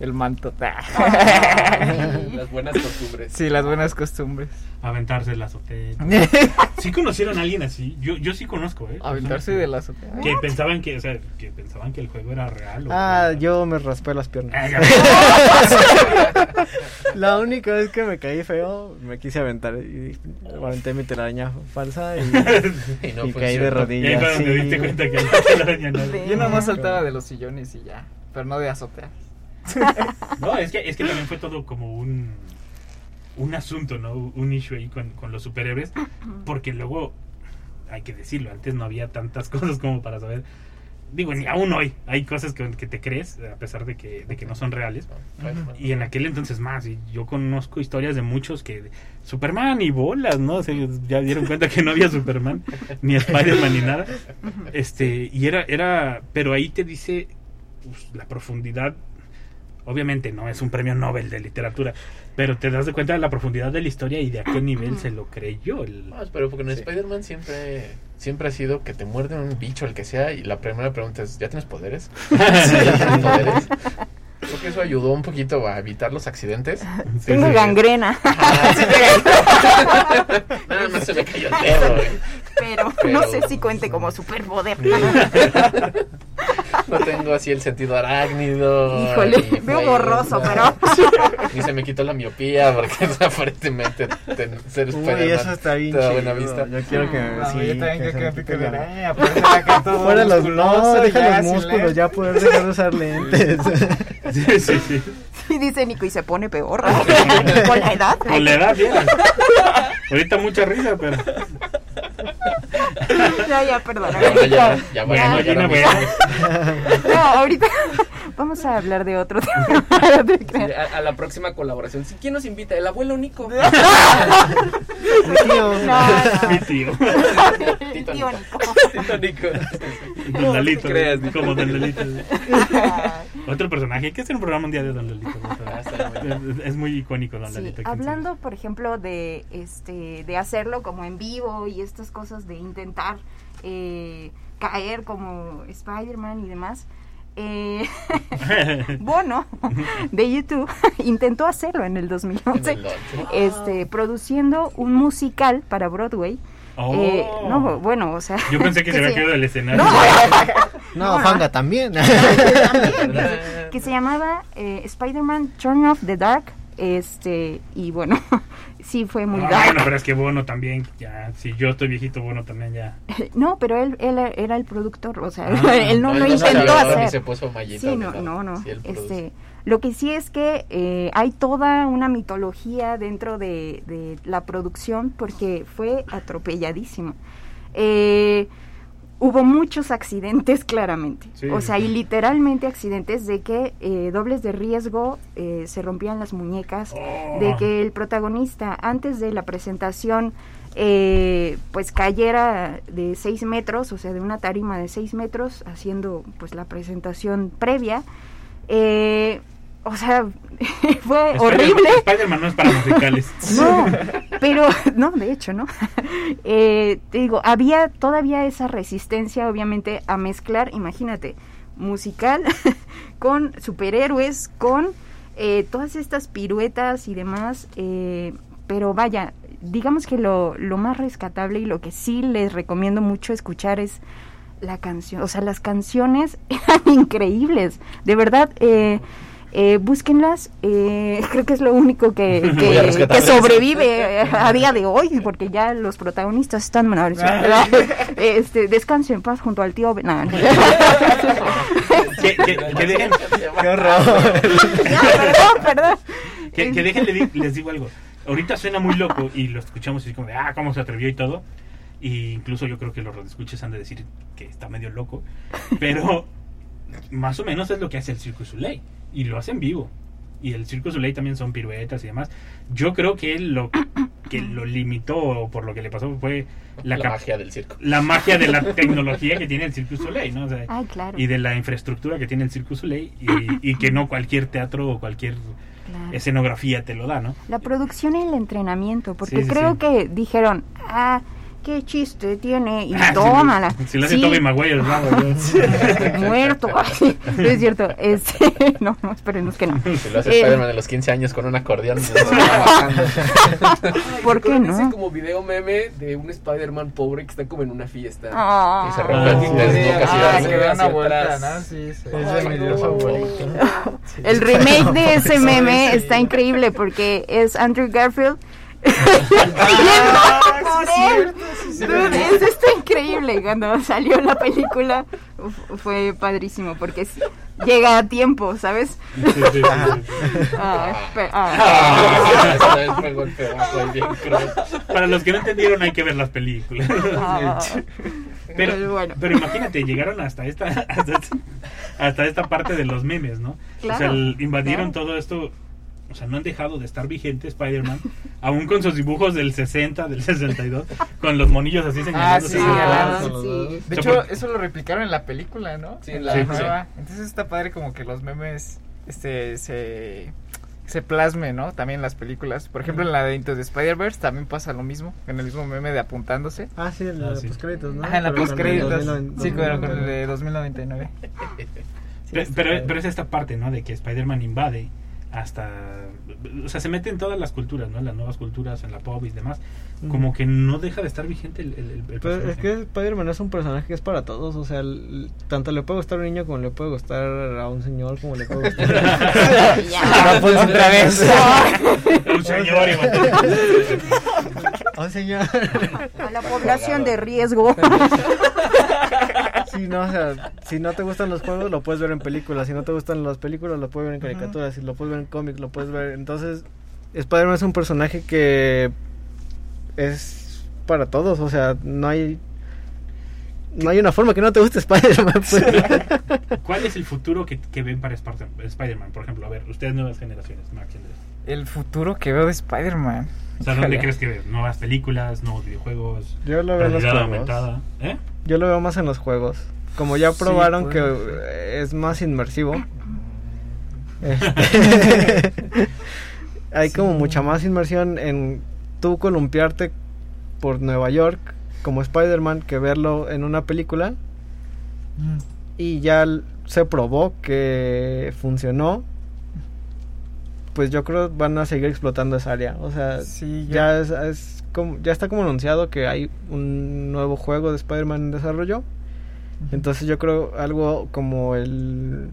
el manto. Las buenas costumbres. Sí, las buenas costumbres. Aventarse la azotea. ¿Sí conocieron a alguien así? Yo, yo sí conozco, ¿eh? Aventarse de la azotea. Que pensaban que, o sea, que pensaban que el juego era real. o- Ah, yo me raspé las piernas. Ah. La única vez que me caí feo, me quise aventar y aventé mi telaraña falsa y, Y no y caí de funcionó. Y ahí rodillas. fue donde sí. diste cuenta que no. Yo nomás saltaba de los sillones y ya, pero no de azotea. No, es que, es que también fue todo como un, un asunto, ¿no? Un issue ahí con, con los superhéroes. Porque luego, hay que decirlo, antes no había tantas cosas como para saber. Digo, ni aún hoy hay cosas que, que te crees, a pesar de que, de que no son reales. Y en aquel entonces más, y yo conozco historias de muchos que Superman y bolas, ¿no? O sea, ya dieron cuenta que no había Superman, ni Spider-Man ni nada. Este, y era, era, pero ahí te dice pues, la profundidad Obviamente no es un premio Nobel de literatura, pero te das de cuenta de la profundidad de la historia y de a qué nivel se lo creyó. El... No, pero porque en Sí. Spider-Man siempre, siempre ha sido que te muerde un bicho, el que sea, y la primera pregunta es, ¿ya tienes poderes? ¿Ya tienes poderes? Creo que eso ayudó un poquito a evitar los accidentes. Tengo gangrena. Nada más se me cayó el dedo. güey. Pero, no Pero- sé si cuente como superpoder. No tengo así el sentido arácnido. Híjole, ni veo borroso, pero- Ni se me quitó la miopía, porque aparentemente ten- ser Uy, Spider-Man eso está bien te da buena vista. Yo quiero que No, sí, yo también que que me se pique me araña, acá todo Fuera los no, deja los músculos, ya poder dejar de usar lentes. Sí, sí, sí. Y dice Nico, y se pone peor. Con la edad. Con la edad, bien. Ahorita mucha risa, pero. Ya, ya, perdona. Ya, ya, ya, Bueno, ya. No, ahorita vamos a hablar de otro tema. A, a la próxima colaboración. ¿Sí, ¿Quién nos invita? El abuelo Nico. Mi tío. No, no. Mi tío. Tío Nico. Tito Nico. Don Lalito. creas, Nico. como Don Lalito. Otro personaje. Que hacer un programa un día de Don Lalito. Ah, es, es muy icónico Don Sí, Lalito. ¿quién hablando, por ejemplo, de este de hacerlo como en vivo y estas cosas de intentar eh, caer como Spider-Man y demás. Eh, Bono de YouTube intentó hacerlo en el 2011, En el este, produciendo un musical para Broadway. Oh. Eh, no, bueno, o sea, Yo pensé que se había quedado del escenario. No, Fanga también. que se llamaba eh, Spider-Man Turn Off the Dark. Este, y bueno, sí fue muy No, bueno, pero es que Bono también, ya, si yo estoy viejito, Bono también ya. No, pero él, él era el productor, o sea, Ah, él no no, lo él no intentó ni hacer. se puso mallita Sí, no, no, no. Sí, este, lo que sí es que eh, hay toda una mitología dentro de, de la producción porque fue atropelladísimo. Eh, hubo muchos accidentes claramente, Sí, o sea, y literalmente accidentes de que eh, dobles de riesgo eh, se rompían las muñecas, Oh. de que el protagonista antes de la presentación eh, pues cayera de 6 metros, o sea, de una tarima de 6 metros, haciendo pues la presentación previa. O sea, fue Spider- horrible. Spider-Man no es para musicales. No, pero no, de hecho, ¿no? Eh, te digo, había todavía esa resistencia, obviamente, a mezclar, imagínate, musical con superhéroes, con eh, todas estas piruetas y demás, eh, pero vaya, digamos que lo, lo más rescatable y lo que sí les recomiendo mucho escuchar es la canción, o sea, las canciones eran increíbles, de verdad, eh, eh, búsquenlas, eh, creo que es lo único que, sobrevive a día de hoy, porque ya los protagonistas están menores. este, descanse en paz junto al tío. No, que, dejen, Qué horror. Ya, perdón, perdón. que, que dejen les digo algo. Ahorita suena muy loco y lo escuchamos así como de, ah, cómo se atrevió y todo. Y incluso yo creo que los radioescuchas han de decir que está medio loco. Pero más o menos es lo que hace el Circus Soleil. Y lo hace en vivo. Y el Circus Soleil también son piruetas y demás. Yo creo que lo que lo limitó o por lo que le pasó fue la, magia del circo. la magia de la tecnología que tiene el Circus Soleil, ¿no? O sea, Ay, claro. y de la infraestructura que tiene el Circus Soleil y, y que no cualquier teatro o cualquier Claro. escenografía te lo da, ¿no? La producción y el entrenamiento, porque Sí, sí, creo sí. que dijeron, ah, qué chiste tiene, y Ah, tómala. Si lo hace Sí, Tobey Maguire, yo- Muerto. Ay, no es cierto. Este, no, no, esperemos que no. Si lo hace Eh, Spider-Man de los 15 años con un acordeón. ¿Por qué no? como video meme de un Spider-Man pobre que está como en una fiesta. Ah. Y se rompe el sí, desnudo Sí, ah, que vuelta, atrás. ¿no? Sí, sí. Es de mi Ay, video no. favorito. El remake de ese meme está increíble porque es Andrew Garfield. Ah, sí, sí, Dude, está increíble. Cuando salió la película uf, fue padrísimo porque es- llega a tiempo, ¿sabes? Sí. Para los que no entendieron hay que ver las películas. Ah. Pero, Pero bueno. pero imagínate, llegaron hasta esta, hasta esta, hasta esta parte de los memes, ¿no? o sea, Claro, el- invadieron claro. todo esto. O sea, no han dejado de estar vigente Spider-Man, aún con sus dibujos del 60, del 62, con los monillos así Ah, señalándose. sí, ah, sí. De hecho, eso lo replicaron en la película, ¿no? Sí, en la Sí, nueva. Entonces está padre como que los memes este se se plasme, ¿no? También en las películas. Por ejemplo, en la de Into the Spider-Verse también pasa lo mismo, en el mismo meme de apuntándose. Ah, sí, en la Ah, de postcréditos, ¿no? Ajá, en la postcréditos. 2009. Sí, pero con el de 2099. Pero, pero, pero es esta parte, ¿no? De que Spider-Man invade hasta... O sea, se mete en todas las culturas, ¿no? En las nuevas culturas, en la pop y demás. Como que no deja de estar vigente el, el, el Pero personaje. es que Spider-Man es un personaje que es para todos, o sea, el- tanto le puede gustar a un niño como le puede gustar a un señor, como le puede gustar no puedes otra vez. Un señor igual. a un señor. A la población de riesgo. Sí, no, o sea, si no te gustan los juegos, lo puedes ver en películas. Si no te gustan las películas, lo puedes ver en caricaturas. Si lo puedes ver en cómics, lo puedes ver. Entonces, Spider-Man es un personaje que es para todos. O sea, no hay. No hay una forma que no te guste Spider-Man. pues. ¿Cuál es el futuro que, que ven para Spider-Man? Por ejemplo, a ver, ustedes nuevas generaciones, Max Andrés. El futuro que veo de Spider-Man. O sea, ¿dónde crees que ves? ¿Nuevas películas, nuevos videojuegos? Yo lo veo en los realidad juegos. aumentada? ¿Eh? Yo lo veo más en los juegos. Como ya Sí, probaron pues. que eh, es más inmersivo. este, Hay como mucha más inmersión en tú columpiarte por Nueva York como Spider-Man que verlo en una película. Y ya se probó que funcionó. Pues yo creo van a seguir explotando esa área. O sea, Sí, ya es, es como, ya está como anunciado que hay un nuevo juego de Spider-Man en desarrollo. Entonces yo creo algo como el,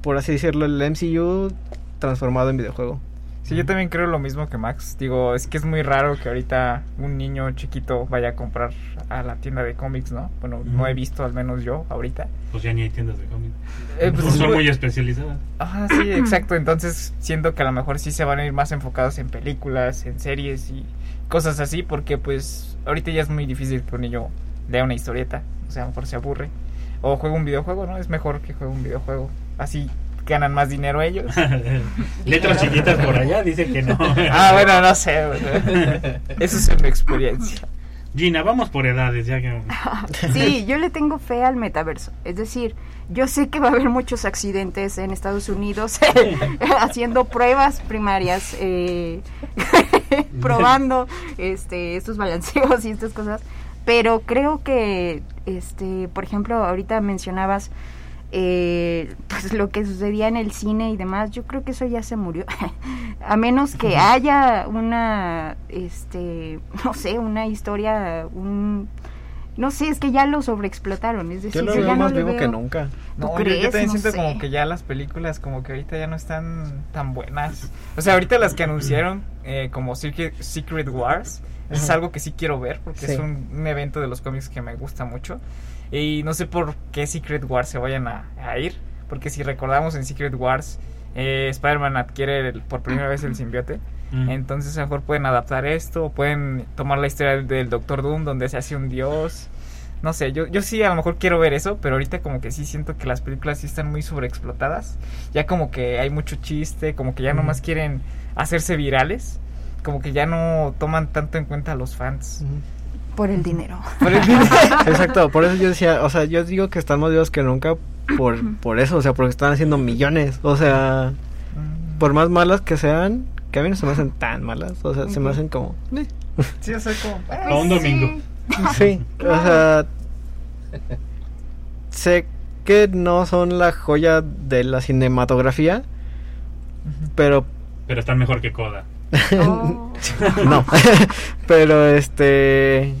por así decirlo, el MCU transformado en videojuego. Sí, yo también creo lo mismo que Max. Digo, es que es muy raro que ahorita un niño chiquito vaya a comprar a la tienda de cómics, ¿no? Bueno, no he visto al menos yo ahorita. Pues ya ni hay tiendas de cómics. Eh, pues, O son muy especializadas. Ajá, sí, exacto. Entonces siento que a lo mejor sí se van a ir más enfocados en películas, en series y cosas así, porque pues ahorita ya es muy difícil que un niño lea una historieta, o sea, a lo mejor se aburre. O juega un videojuego, ¿no? Es mejor que juegue un videojuego. Así ganan más dinero ellos. Letras chiquitas por allá dicen que no. ah, bueno, no sé. bueno. Eso es mi experiencia. Gina, vamos por edades, ya que... Sí, yo le tengo fe al metaverso. Es decir, yo sé que va a haber muchos accidentes en Estados Unidos haciendo pruebas primarias, eh, probando este, estos balanceos y estas cosas. Pero creo que, este, por ejemplo, ahorita mencionabas eh, pues lo que sucedía en el cine y demás. Yo creo que eso ya se murió. a menos que haya una, este, no sé, una historia, un no sé, es que ya lo sobreexplotaron, es decir, Yo lo ya veo no más le vivo que nunca. ¿Tú No, yo- yo, crees? también No siento sé. como que ya las películas como que ahorita ya no están tan buenas. O sea, ahorita las que anunciaron eh, como Secret, Wars es algo que sí quiero ver porque Sí. es un, un evento de los cómics que me gusta mucho. Y no sé por qué Secret Wars se vayan a, a ir, porque si recordamos en Secret Wars eh, Spider-Man adquiere el- por primera vez el simbiote. Mm. Entonces a lo mejor pueden adaptar esto, pueden tomar la historia del, del Doctor Doom donde se hace un dios. No sé, yo, yo sí a lo mejor quiero ver eso, pero ahorita como que sí siento que las películas sí están muy sobreexplotadas. Ya como que hay mucho chiste, como que ya Ujú. nomás quieren hacerse virales, como que ya no toman tanto en cuenta a los fans. Por el dinero. Por el- Exacto, por eso yo decía, o sea, yo digo que están más vivos que nunca por, por eso, o sea, porque están haciendo millones, o sea, por más malas que sean, que a mí no se me hacen tan malas, o sea, se me hacen como, eh, Sí, o sea, como... A un domingo. sí, o sea, sé que no son la joya de la cinematografía, pero Pero están mejor que Coda. Oh. no, pero este,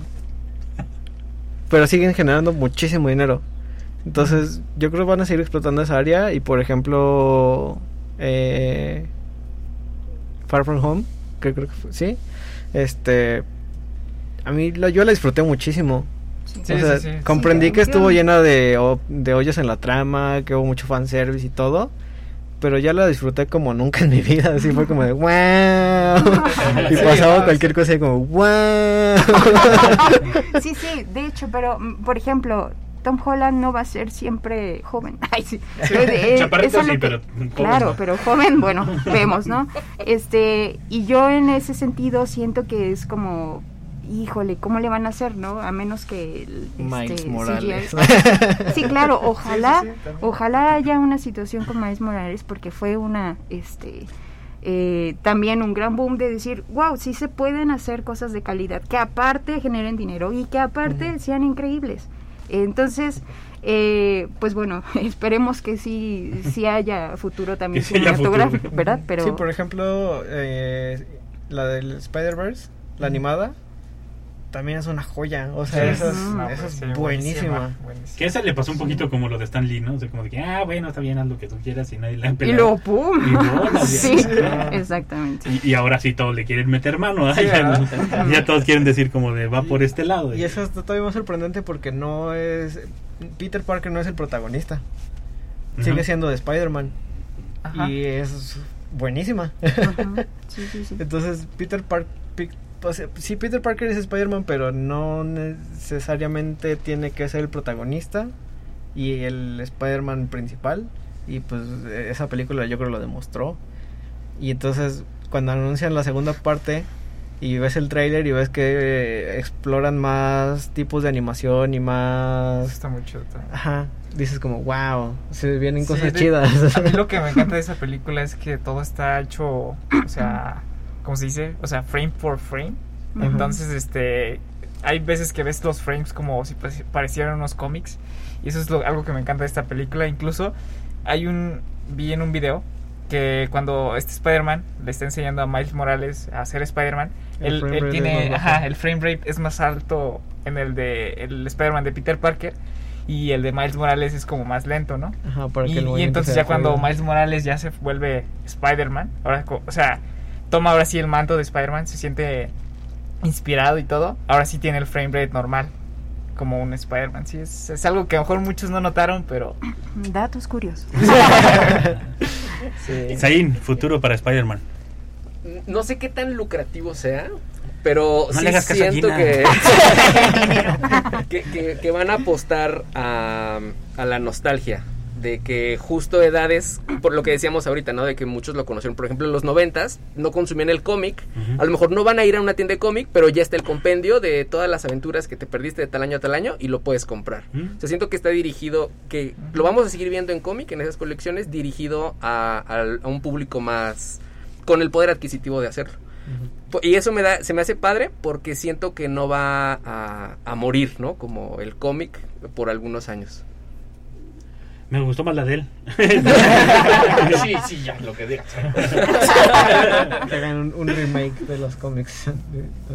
pero siguen generando muchísimo dinero. Entonces, yo creo que van a seguir explotando esa área y, por ejemplo, eh, Far From Home, que creo que fue, sí, este, a mí yo la disfruté muchísimo. Sí, o sea, sí, sí. comprendí que estuvo llena de, de hoyos en la trama, que hubo mucho fanservice y todo. Pero ya la disfruté como nunca en mi vida. Así fue como de wow. y Sí, pasaba no, cualquier cosa y como wow. Sí, sí, de hecho, pero mm, por ejemplo, Tom Holland no va a ser siempre joven. Ay, sí. Eh, eh, Chaparrito lo sí, que- pero joven Claro, no. pero joven, bueno, vemos, ¿no? Este, y yo en ese sentido siento que es como híjole, ¿cómo le van a hacer, no? A menos que el, este, Morales. CGI. Sí, claro, ojalá, Sí, sí, sí, también. ojalá haya una situación con Miles Morales porque fue una, este, eh, también un gran boom de decir, wow, sí se pueden hacer cosas de calidad, que aparte generen dinero y que aparte sean increíbles. Entonces, eh, pues bueno, esperemos que sí, sí haya futuro también cinematográfico. ¿verdad? Pero Sí, por ejemplo, eh, la del Spider-Verse, la animada, también es una joya. O sea, Sí. esa es, No, pues es sí, buenísima. Que esa le pasó un poquito como lo de Stan Lee, ¿no? O sea, como de que, ah, bueno, está bien, haz lo que tú quieras y nadie la ha y luego ¡pum! Y bolas, sí, exactamente. Y, y ahora sí todos le quieren meter mano, ¿ah? Sí, ya, ¿verdad? no- ya todos quieren decir como de va por este lado. Y eso está todavía más sorprendente porque no es. Peter Parker no es el protagonista. Sigue siendo de Spider-Man. Ajá. Y es buenísima. Sí, sí, sí. Entonces, Peter Parker. Sí, Peter Parker es Spider-Man, pero no necesariamente tiene que ser el protagonista y el Spider-Man principal. Y pues esa película yo creo lo demostró. Y entonces, cuando anuncian la segunda parte y ves el tráiler y ves que eh, exploran más tipos de animación y más... Está muy chido. Ajá, dices como, wow, se vienen Sí, cosas de- chidas. A mí lo que me encanta de esa película es que todo está hecho, o sea, ¿cómo se dice? O sea, frame por frame. Ujú. Entonces, este, hay veces que ves los frames como si pareci- parecieran unos cómics. Y eso es lo- algo que me encanta de esta película. Incluso hay un, vi en un video que cuando este Spider-Man le está enseñando a Miles Morales a ser Spider-Man, El él, frame él rate es tiene, ajá, el frame rate es más alto en el de el Spider-Man de Peter Parker y el de Miles Morales es como más lento, ¿no? Ajá, para que y, el y entonces ya cuando. Miles Morales ya se vuelve Spider-Man, ahora, o sea, toma ahora sí el manto de Spider-Man, se siente inspirado y todo, ahora sí tiene el frame rate normal, como un Spider-Man, sí, es, es algo que a lo mejor muchos no notaron, pero... Datos curiosos. sí. Zayn, futuro para Spider-Man. No sé qué tan lucrativo sea, pero No sí le siento que, que- que van a apostar a, a la nostalgia. De que justo edades, por lo que decíamos ahorita, ¿no? De que muchos lo conocieron, por ejemplo, en los noventas, no consumían el cómic. A lo mejor no van a ir a una tienda de cómic, pero ya está el compendio de todas las aventuras que te perdiste de tal año a tal año y lo puedes comprar. ¿Mm? O sea, siento que está dirigido, que lo vamos a seguir viendo en cómic, en esas colecciones, dirigido a, a- a un público más con el poder adquisitivo de hacerlo. Y eso me da, se me hace padre porque siento que no va a, a morir, ¿no? Como el cómic por algunos años. Me gustó más la de él. sí, sí, ya, lo que digas. que hagan un, un remake de los cómics.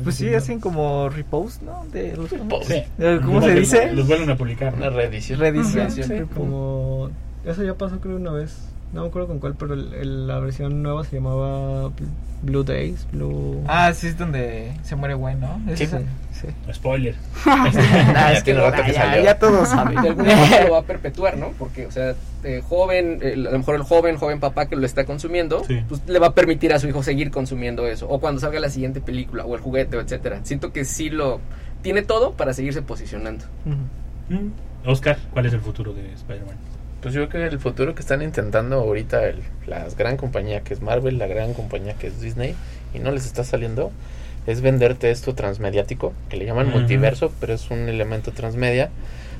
Pues sí, hacen como repost, ¿no? De los. Sí. Eh, ¿Cómo se dice? Los vuelven a publicar. ¿no? Una reedición. Reedición. Sí. Como... Eso ya pasó creo una vez. No me acuerdo con cuál, pero el- el- la versión nueva se llamaba Bl- Blue Days, Blue... Ah, sí, es donde se muere Gwen, ¿no? ¿Es sí, sí. Spoiler. Ya es que no, rato que ya, salió. ya todos saben. De alguna manera lo va a perpetuar, ¿no? Porque, o sea, eh, joven, a lo mejor el joven, joven papá que lo está consumiendo, Sí. pues le va a permitir a su hijo seguir consumiendo eso. O cuando salga la siguiente película, o el juguete, o etcétera. Siento que sí lo tiene todo para seguirse posicionando. Mm. Oscar, ¿cuál es el futuro de Spider-Man? Pues yo creo que el futuro que están intentando ahorita el- la gran compañía que es Marvel, la gran compañía que es Disney, y no les está saliendo, es venderte esto transmediático, que le llaman multiverso, pero es un elemento transmedia,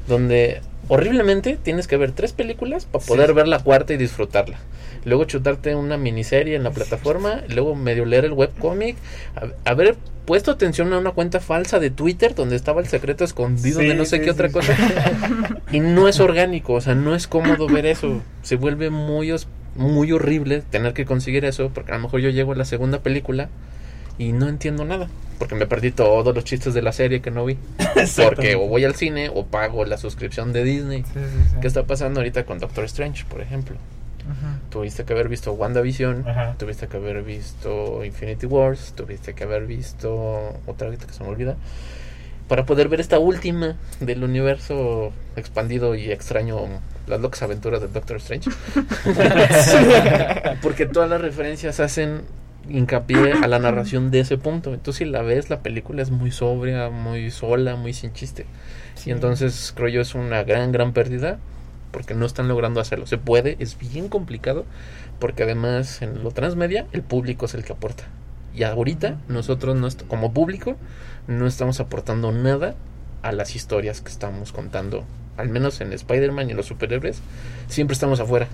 donde horriblemente tienes que ver tres películas para poder ver la cuarta y disfrutarla. Luego chutarte una miniserie en la plataforma, luego medio leer el webcómic, a- haber puesto atención a una cuenta falsa de Twitter donde estaba el secreto escondido Sí, de no sé sí, qué otra cosa. y no es orgánico, o sea, no es cómodo ver eso. Se vuelve muy, muy horrible tener que conseguir eso, porque a lo mejor yo llego a la segunda película y no entiendo nada, porque me perdí todos los chistes de la serie que no vi. Porque o voy al cine o pago la suscripción de Disney. Sí, sí, sí. ¿Qué está pasando ahorita con Doctor Strange, por ejemplo? Ajá. Tuviste que haber visto WandaVision, Ajá. tuviste que haber visto Infinity Wars, tuviste que haber visto otra que se me olvida, para poder ver esta última del universo expandido y extraño, las locas aventuras de Doctor Strange. Porque todas las referencias hacen hincapié a la narración de ese punto. Entonces si la ves, la película es muy sobria, muy sola, muy sin chiste. Y entonces creo yo es una gran, gran pérdida porque no están logrando hacerlo. Se puede, es bien complicado, porque además en lo transmedia el público es el que aporta. Y ahorita nosotros no como público no estamos aportando nada a las historias que estamos contando. Al menos en Spider-Man y en los superhéroes siempre estamos afuera,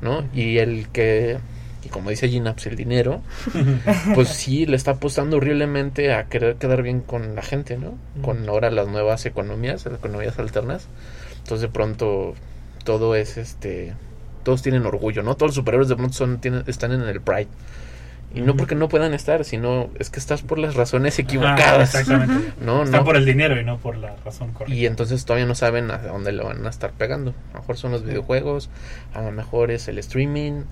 ¿no? Y el que y como dice Gina, pues el dinero, pues sí le está apostando horriblemente a querer quedar bien con la gente, ¿no? Con ahora las nuevas economías, las economías alternas. Entonces de pronto todo es este todos tienen orgullo, ¿no? Todos los superhéroes de pronto son, tienen, están en el Pride. Y no porque no puedan estar, sino es que estás por las razones equivocadas. Ah, exactamente. No, Está no. por el dinero y no por la razón correcta. Y entonces todavía no saben a dónde lo van a estar pegando. A lo mejor son los videojuegos, a lo mejor es el streaming.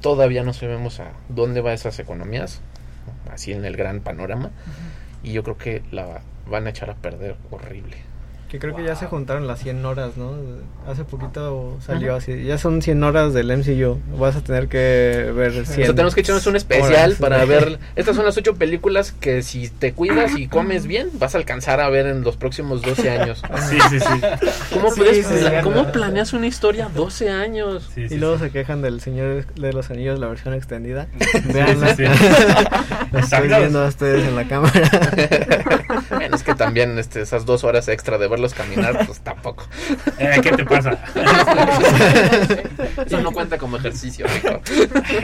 Todavía no sabemos a dónde va esas economías, así en el gran panorama. Y yo creo que la van a echar a perder horrible. Que creo que ya se juntaron las 100 horas, ¿no? Hace poquito salió Ajá. así. Ya son 100 horas del MCU. Vas a tener que ver 100 O sea, tenemos que echarnos un especial horas. para ver. Estas son las ocho películas que si te cuidas y comes bien, vas a alcanzar a ver en los próximos 12 años. Sí, sí, sí. ¿Cómo, Sí, puedes- sí, sí. ¿cómo planeas una historia 12 años? y luego se quejan del Señor de los Anillos, la versión extendida. Sí, Veanla. sí, sí. Lo estoy viendo a ustedes en la cámara. Bueno, es que también este, esas dos horas extra de verlos caminar, pues tampoco. Eh, ¿qué te pasa? Eso no cuenta como ejercicio.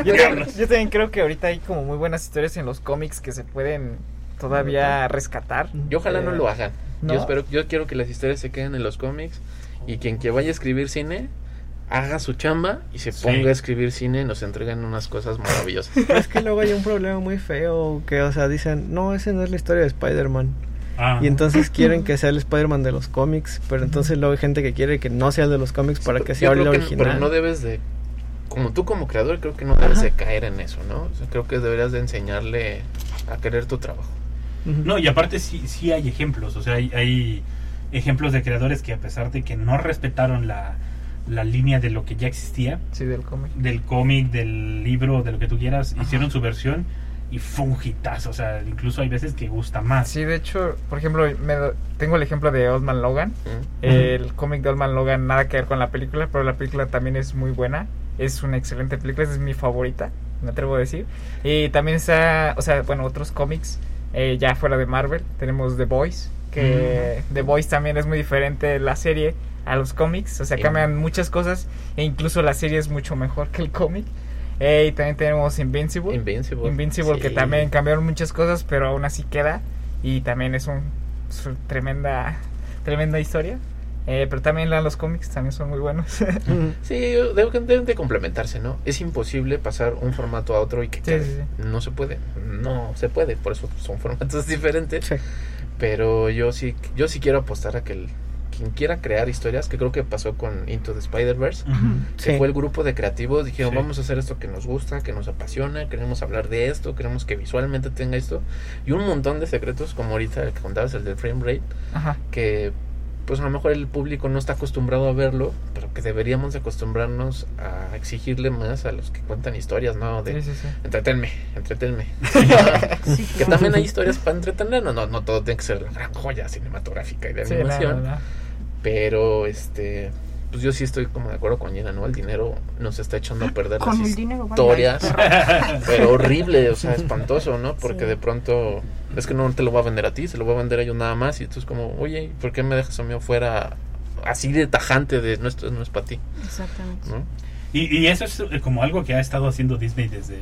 Yo, también- yo también creo que ahorita hay como muy buenas historias en los cómics que se pueden todavía rescatar. Yo ojalá no Eh, lo hagan. ¿no? Yo espero, yo quiero que las historias se queden en los cómics y quien que vaya a escribir cine haga su chamba y se Sí. ponga a escribir cine y nos entreguen unas cosas maravillosas. Pero es que luego hay un problema muy feo. Que, o sea, dicen, no, esa no es la historia de Spider-Man. Ah. Y entonces quieren que sea el Spider-Man de los cómics. Pero entonces luego hay gente que quiere que no sea el de los cómics para que sea el no- original. pero no debes de como tú como creador creo que no debes de caer en eso, ¿no? O sea, creo que deberías de enseñarle a querer tu trabajo. No, y aparte sí, sí hay ejemplos, o sea, hay, hay ejemplos de creadores que a pesar de que no respetaron la, la línea de lo que ya existía, Sí, del cómic. del cómic, del libro, de lo que tú quieras, hicieron su versión y fue un hitazo, o sea, incluso hay veces que gusta más. Sí, de hecho, por ejemplo, me tengo el ejemplo de Old Man Logan. Mm. El cómic de Old Man Logan nada que ver con la película, pero la película también es muy buena. Es una excelente película, es mi favorita, me atrevo a decir. Y también está, o sea, bueno, otros cómics eh, ya fuera de Marvel. Tenemos The Boys, que The Boys también es muy diferente la serie a los cómics, o sea, Sí. cambian muchas cosas e incluso la serie es mucho mejor que el cómic. Eh, y también tenemos Invincible. Invincible. Invincible, que también cambiaron muchas cosas, pero aún así queda. Y también es un es una tremenda, tremenda historia. Eh, pero también lean los cómics, también son muy buenos. Sí, deben, deben de complementarse, ¿no? Es imposible pasar un formato a otro y que Sí, quede. sí, No se puede. No se puede, por eso son formatos diferentes. Pero yo sí yo sí quiero apostar a que el- quien quiera crear historias, que creo que pasó con Into the Spider-Verse, que Sí. fue el grupo de creativos, dijeron, Sí. vamos a hacer esto que nos gusta, que nos apasiona, queremos hablar de esto, queremos que visualmente tenga esto. Y un montón de secretos, como ahorita el que contabas, el del frame rate, Ajá. que pues a lo mejor el público no está acostumbrado a verlo, pero que deberíamos de acostumbrarnos a exigirle más a los que cuentan historias, ¿no? De, Sí, sí, sí. entretenme, entretenme. Sí, que también hay historias para entretener, no, no, no todo tiene que ser la gran joya cinematográfica y de animación. Pero este pues yo sí estoy como de acuerdo con Gina, ¿no? El dinero nos está echando a perder Con las el dinero van historias. pero horrible, o sea, espantoso, ¿no? Porque Sí. de pronto es que no te lo va a vender a ti, se lo va a vender a ellos nada más y tú es como, "Oye, ¿por qué me dejas a mí fuera así de tajante de no esto no es para ti?" Exactamente. ¿No? Y, y eso es como algo que ha estado haciendo Disney desde,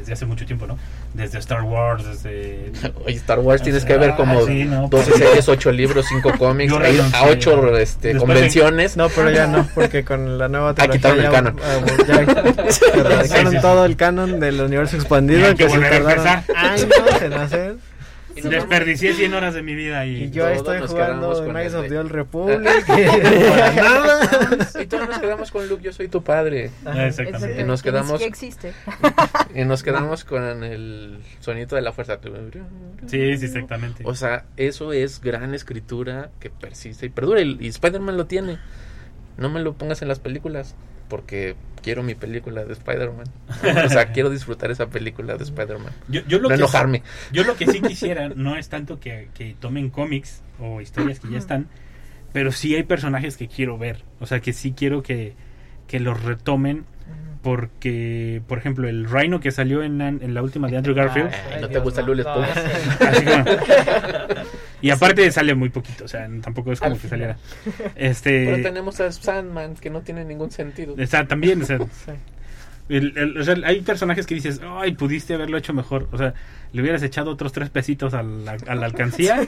desde hace mucho tiempo, ¿no? Desde Star Wars, desde... Oye, Star Wars tienes que ver como sí, no, 12 pues- series, 8 libros, 5 cómics, a ir renuncié, a 8 ¿no? este, Después de- convenciones. No, pero ya no, porque con la nueva Ah, quitaron el ya- canon. ah, ya sí, sí. todo el canon del universo expandido que que se tardaron años en hacer. Desperdicié 100 horas de mi vida y... Y yo todos estoy nos jugando quedamos con Knights el of de- the Old Republic. para nada. Y todos nos quedamos con Luke, yo soy tu padre. Ah, exactamente. Y nos quedamos existe. y nos quedamos con el sonito de la fuerza. Sí, sí, exactamente. O sea, eso es gran escritura que persiste y perdura. Y, y Spider-Man lo tiene. No me lo pongas en las películas. Porque quiero mi película de Spider-Man. O sea, quiero disfrutar esa película de Spider-Man. Yo, yo lo no que enojarme. sí- yo lo que sí quisiera no es tanto que, que tomen cómics o historias que ya están, pero sí hay personajes que quiero ver. O sea, que sí quiero que, que los retomen porque, por ejemplo, el Rhino que salió en, en la última de Andrew Garfield. Ay, no te gusta Lul. Así como- y aparte sale muy poquito, o sea, tampoco es como Al que saliera. Este, Pero tenemos a Sandman, que no tiene ningún sentido. sea, también, o sea, el- el- o sea, hay personajes que dices, ay, pudiste haberlo hecho mejor. O sea, le hubieras echado otros tres pesitos a la, a la alcancía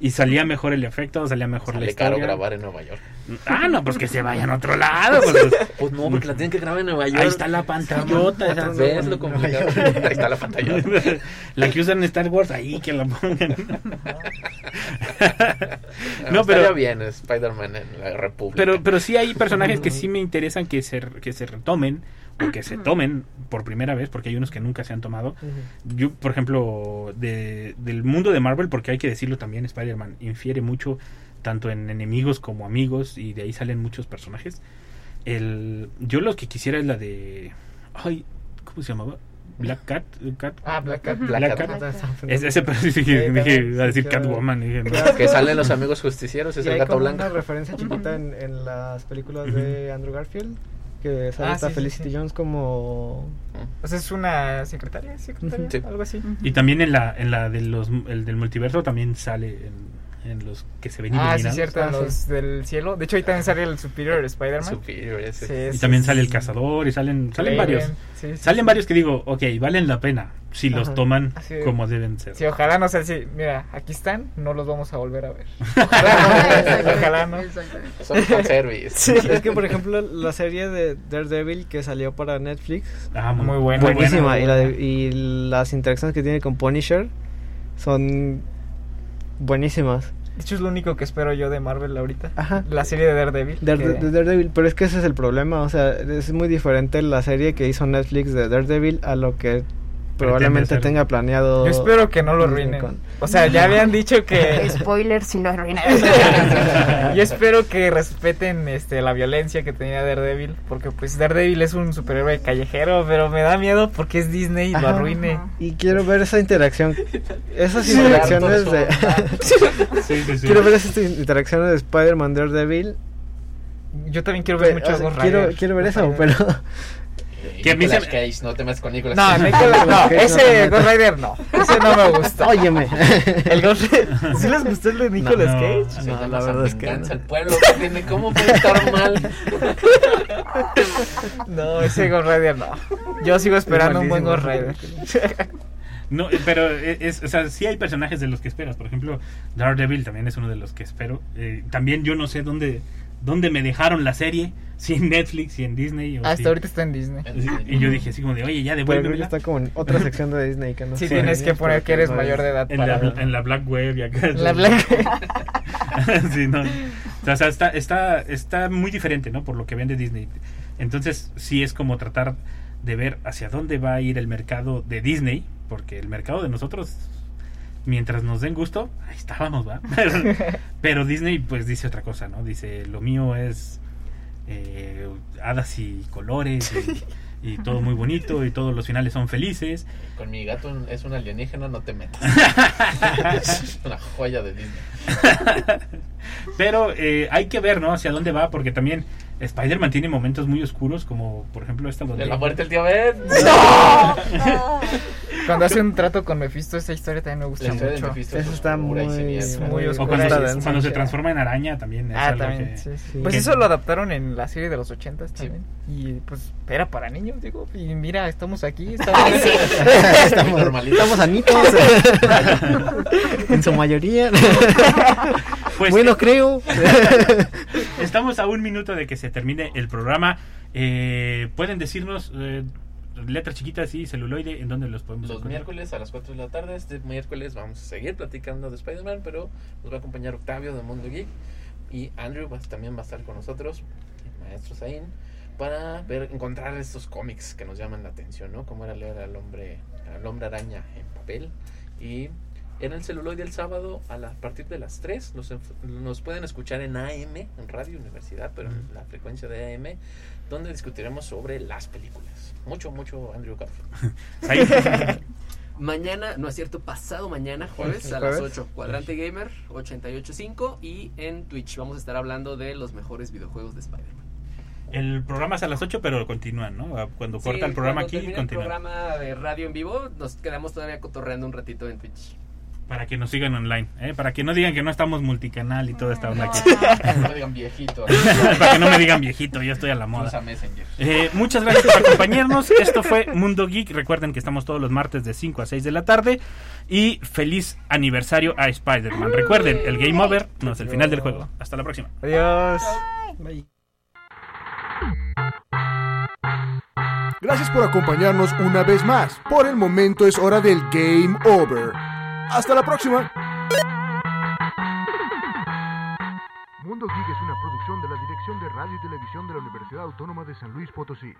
y salía mejor el efecto, salía mejor la Sale caro historia. grabar en Nueva York. Ah, no, pues que se vayan a otro lado. pues. Pues no, porque la tienen que grabar en Nueva York. Ahí está la pantallota. esa- ¿Ves lo? Ahí está la pantallota. la que usan en Star Wars, ahí que la pongan. No, pero- bien Spider-Man en la República. Pero, pero sí hay personajes que sí me interesan que se, que se retomen o que se tomen por primera vez, porque hay unos que nunca se han tomado. Yo, por ejemplo, de, del mundo de Marvel, porque hay que decirlo también, Spider-Man infiere mucho tanto en enemigos como amigos y de ahí salen muchos personajes. El, yo lo que quisiera es la de... Ay, ¿cómo se llamaba? Black Cat. Cat- Ah, Black Cat. Black Black Cat. Cat. Es- ese, pero sí, dije, Sí, dije, a decir Catwoman. dije, no. Que salen los amigos justicieros, es Y el hay gato como blanco. una referencia chiquita en, en las películas de Andrew Garfield. Que sale Ah, esta sí, sí, Felicity sí. Jones como. O sea, es una secretaria, secretaria, Sí. algo así. Y también en la, en la de los, el del multiverso también sale en, en los que se ven Ah, sí, cierto, Ah, sí. los del cielo. De hecho, ahí también sale el Superior Spider-Man. Superior, ese. Sí, Y sí, también sí, sale el cazador y salen, salen varios. sí, sí, salen sí. varios que digo, ok, valen la pena si los toman Así- como deben ser. Sí, ojalá no sea así. Mira, aquí están, no los vamos a volver a ver. Ojalá no, ojalá no. Son es que por ejemplo la serie de Daredevil que salió para Netflix, Ah, Muy buena. buenísima, buena. y, la de- y las interacciones que tiene con Punisher son buenísimas. De hecho, es lo único que espero yo de Marvel ahorita. Ajá. La serie de Daredevil. Dar- que- de Daredevil, pero es que ese es el problema, o sea, es muy diferente la serie que hizo Netflix de Daredevil a lo que probablemente tenga planeado. Yo espero que no lo arruinen. con- O sea, ya habían dicho que... Spoiler si lo arruinan. Yo espero que respeten este la violencia que tenía Daredevil, porque pues Daredevil es un superhéroe callejero, pero me da miedo porque es Disney y lo Ajá. arruine. Y quiero ver esa interacción, esas Sí. interacciones de... Sí, sí, sí. quiero ver esas interacciones de Spider-Man Daredevil. Yo también quiero ver Pe- mucho o a sea, Ghost quiero, ver eso, pero... Que a mí se- Cage, no te metas con Nicolas No, Cage. Nicolas, no, Cage no ese Ghost. Rider no. Ese no me gusta. Óyeme. El Ghost Rider. ¿Sí les gustó el de Nicolas no. Cage? No, llama la verdad es que no. al pueblo tiene. ¿Cómo puede estar mal? No, ese Ghost Rider no. Yo sigo esperando un buen Ghost Rider. No, eh, pero es, es- o sea, sí hay personajes de los que esperas. Por ejemplo, Daredevil también es uno de los que espero. Eh, también yo no sé dónde, dónde me dejaron la serie, si en Netflix, si en Disney. O Hasta si- ahorita está en Disney. Y yo dije así como de, oye, ya devuélvemela. está como en otra sección de Disney que no Sí, sé. tienes que poner que eres mayor de edad En para... la, en la Black Web y acá. La Black... Sí, no. O sea, está, está, está muy diferente, ¿no? Por lo que vende Disney. Entonces, sí es como tratar de ver hacia dónde va a ir el mercado de Disney, porque el mercado de nosotros, mientras nos den gusto, ahí estábamos, ¿va? Pero Disney, pues dice otra cosa, ¿no? Dice, lo mío es eh, hadas y colores y, y todo muy bonito y todos los finales son felices. Con mi gato es un alienígena, no te metas. es una joya de Disney. Pero eh, hay que ver, ¿no? Hacia dónde va, porque también Spider-Man tiene momentos muy oscuros, como por ejemplo esta donde... De la muerte del tío Ben. Cuando hace un trato con Mephisto, esa historia también me gusta mucho. Eso es está muy- muy O cuando, Está se, denso. cuando se transforma en araña también es Ah, algo también, que- sí, sí. Sí. Pues que- eso lo adaptaron en la serie de los ochentas también. Y pues era para niños, digo. Y mira, estamos aquí. Estamos... estamos, estamos anitos. en su mayoría. Pues, bueno, eh, creo. Estamos a un minuto de que se termine el programa. Eh, Pueden decirnos eh, letras chiquitas y celuloide en dónde los podemos Los encontrar? miércoles a las 4 de la tarde, este miércoles vamos a seguir platicando de Spider-Man, pero nos va a acompañar Octavio de Mundo Geek y Andrew va- también va a estar con nosotros, el maestro Zain, para ver, encontrar estos cómics que nos llaman la atención, ¿no? Como era leer al hombre, al hombre araña en papel y en el celuloide el sábado a, la- a partir de las 3 nos, nos pueden escuchar en AM, en Radio Universidad, pero en la frecuencia de AM, donde discutiremos sobre las películas. Mucho, mucho Andrew Garfield. Mañana, no es cierto, pasado mañana, jueves, a las 8. Cuadrante Gamer 885 y en Twitch vamos a estar hablando de los mejores videojuegos de Spider-Man. el programa es a las 8, pero continúan, ¿no? Ah, Cuando Sí, corta el programa aquí, termine el continúa. programa de radio en vivo, nos quedamos todavía cotorreando un ratito en Twitch. Para que nos sigan online, ¿eh? Para que no digan que no estamos multicanal y toda esta onda aquí. No me digan viejito. Para que no me digan viejito, yo estoy a la moda. Eh, muchas gracias por acompañarnos. Esto fue Mundo Geek. Recuerden que estamos todos los martes de 5 a 6 de la tarde. Y feliz aniversario a Spider-Man. Recuerden, el game over no es el final del juego. Hasta la próxima. Adiós. Bye. Gracias por acompañarnos una vez más. Por el momento es hora del Game Over. Hasta la próxima. Mundo Geek es una producción de la Dirección de Radio y Televisión de la Universidad Autónoma de San Luis Potosí.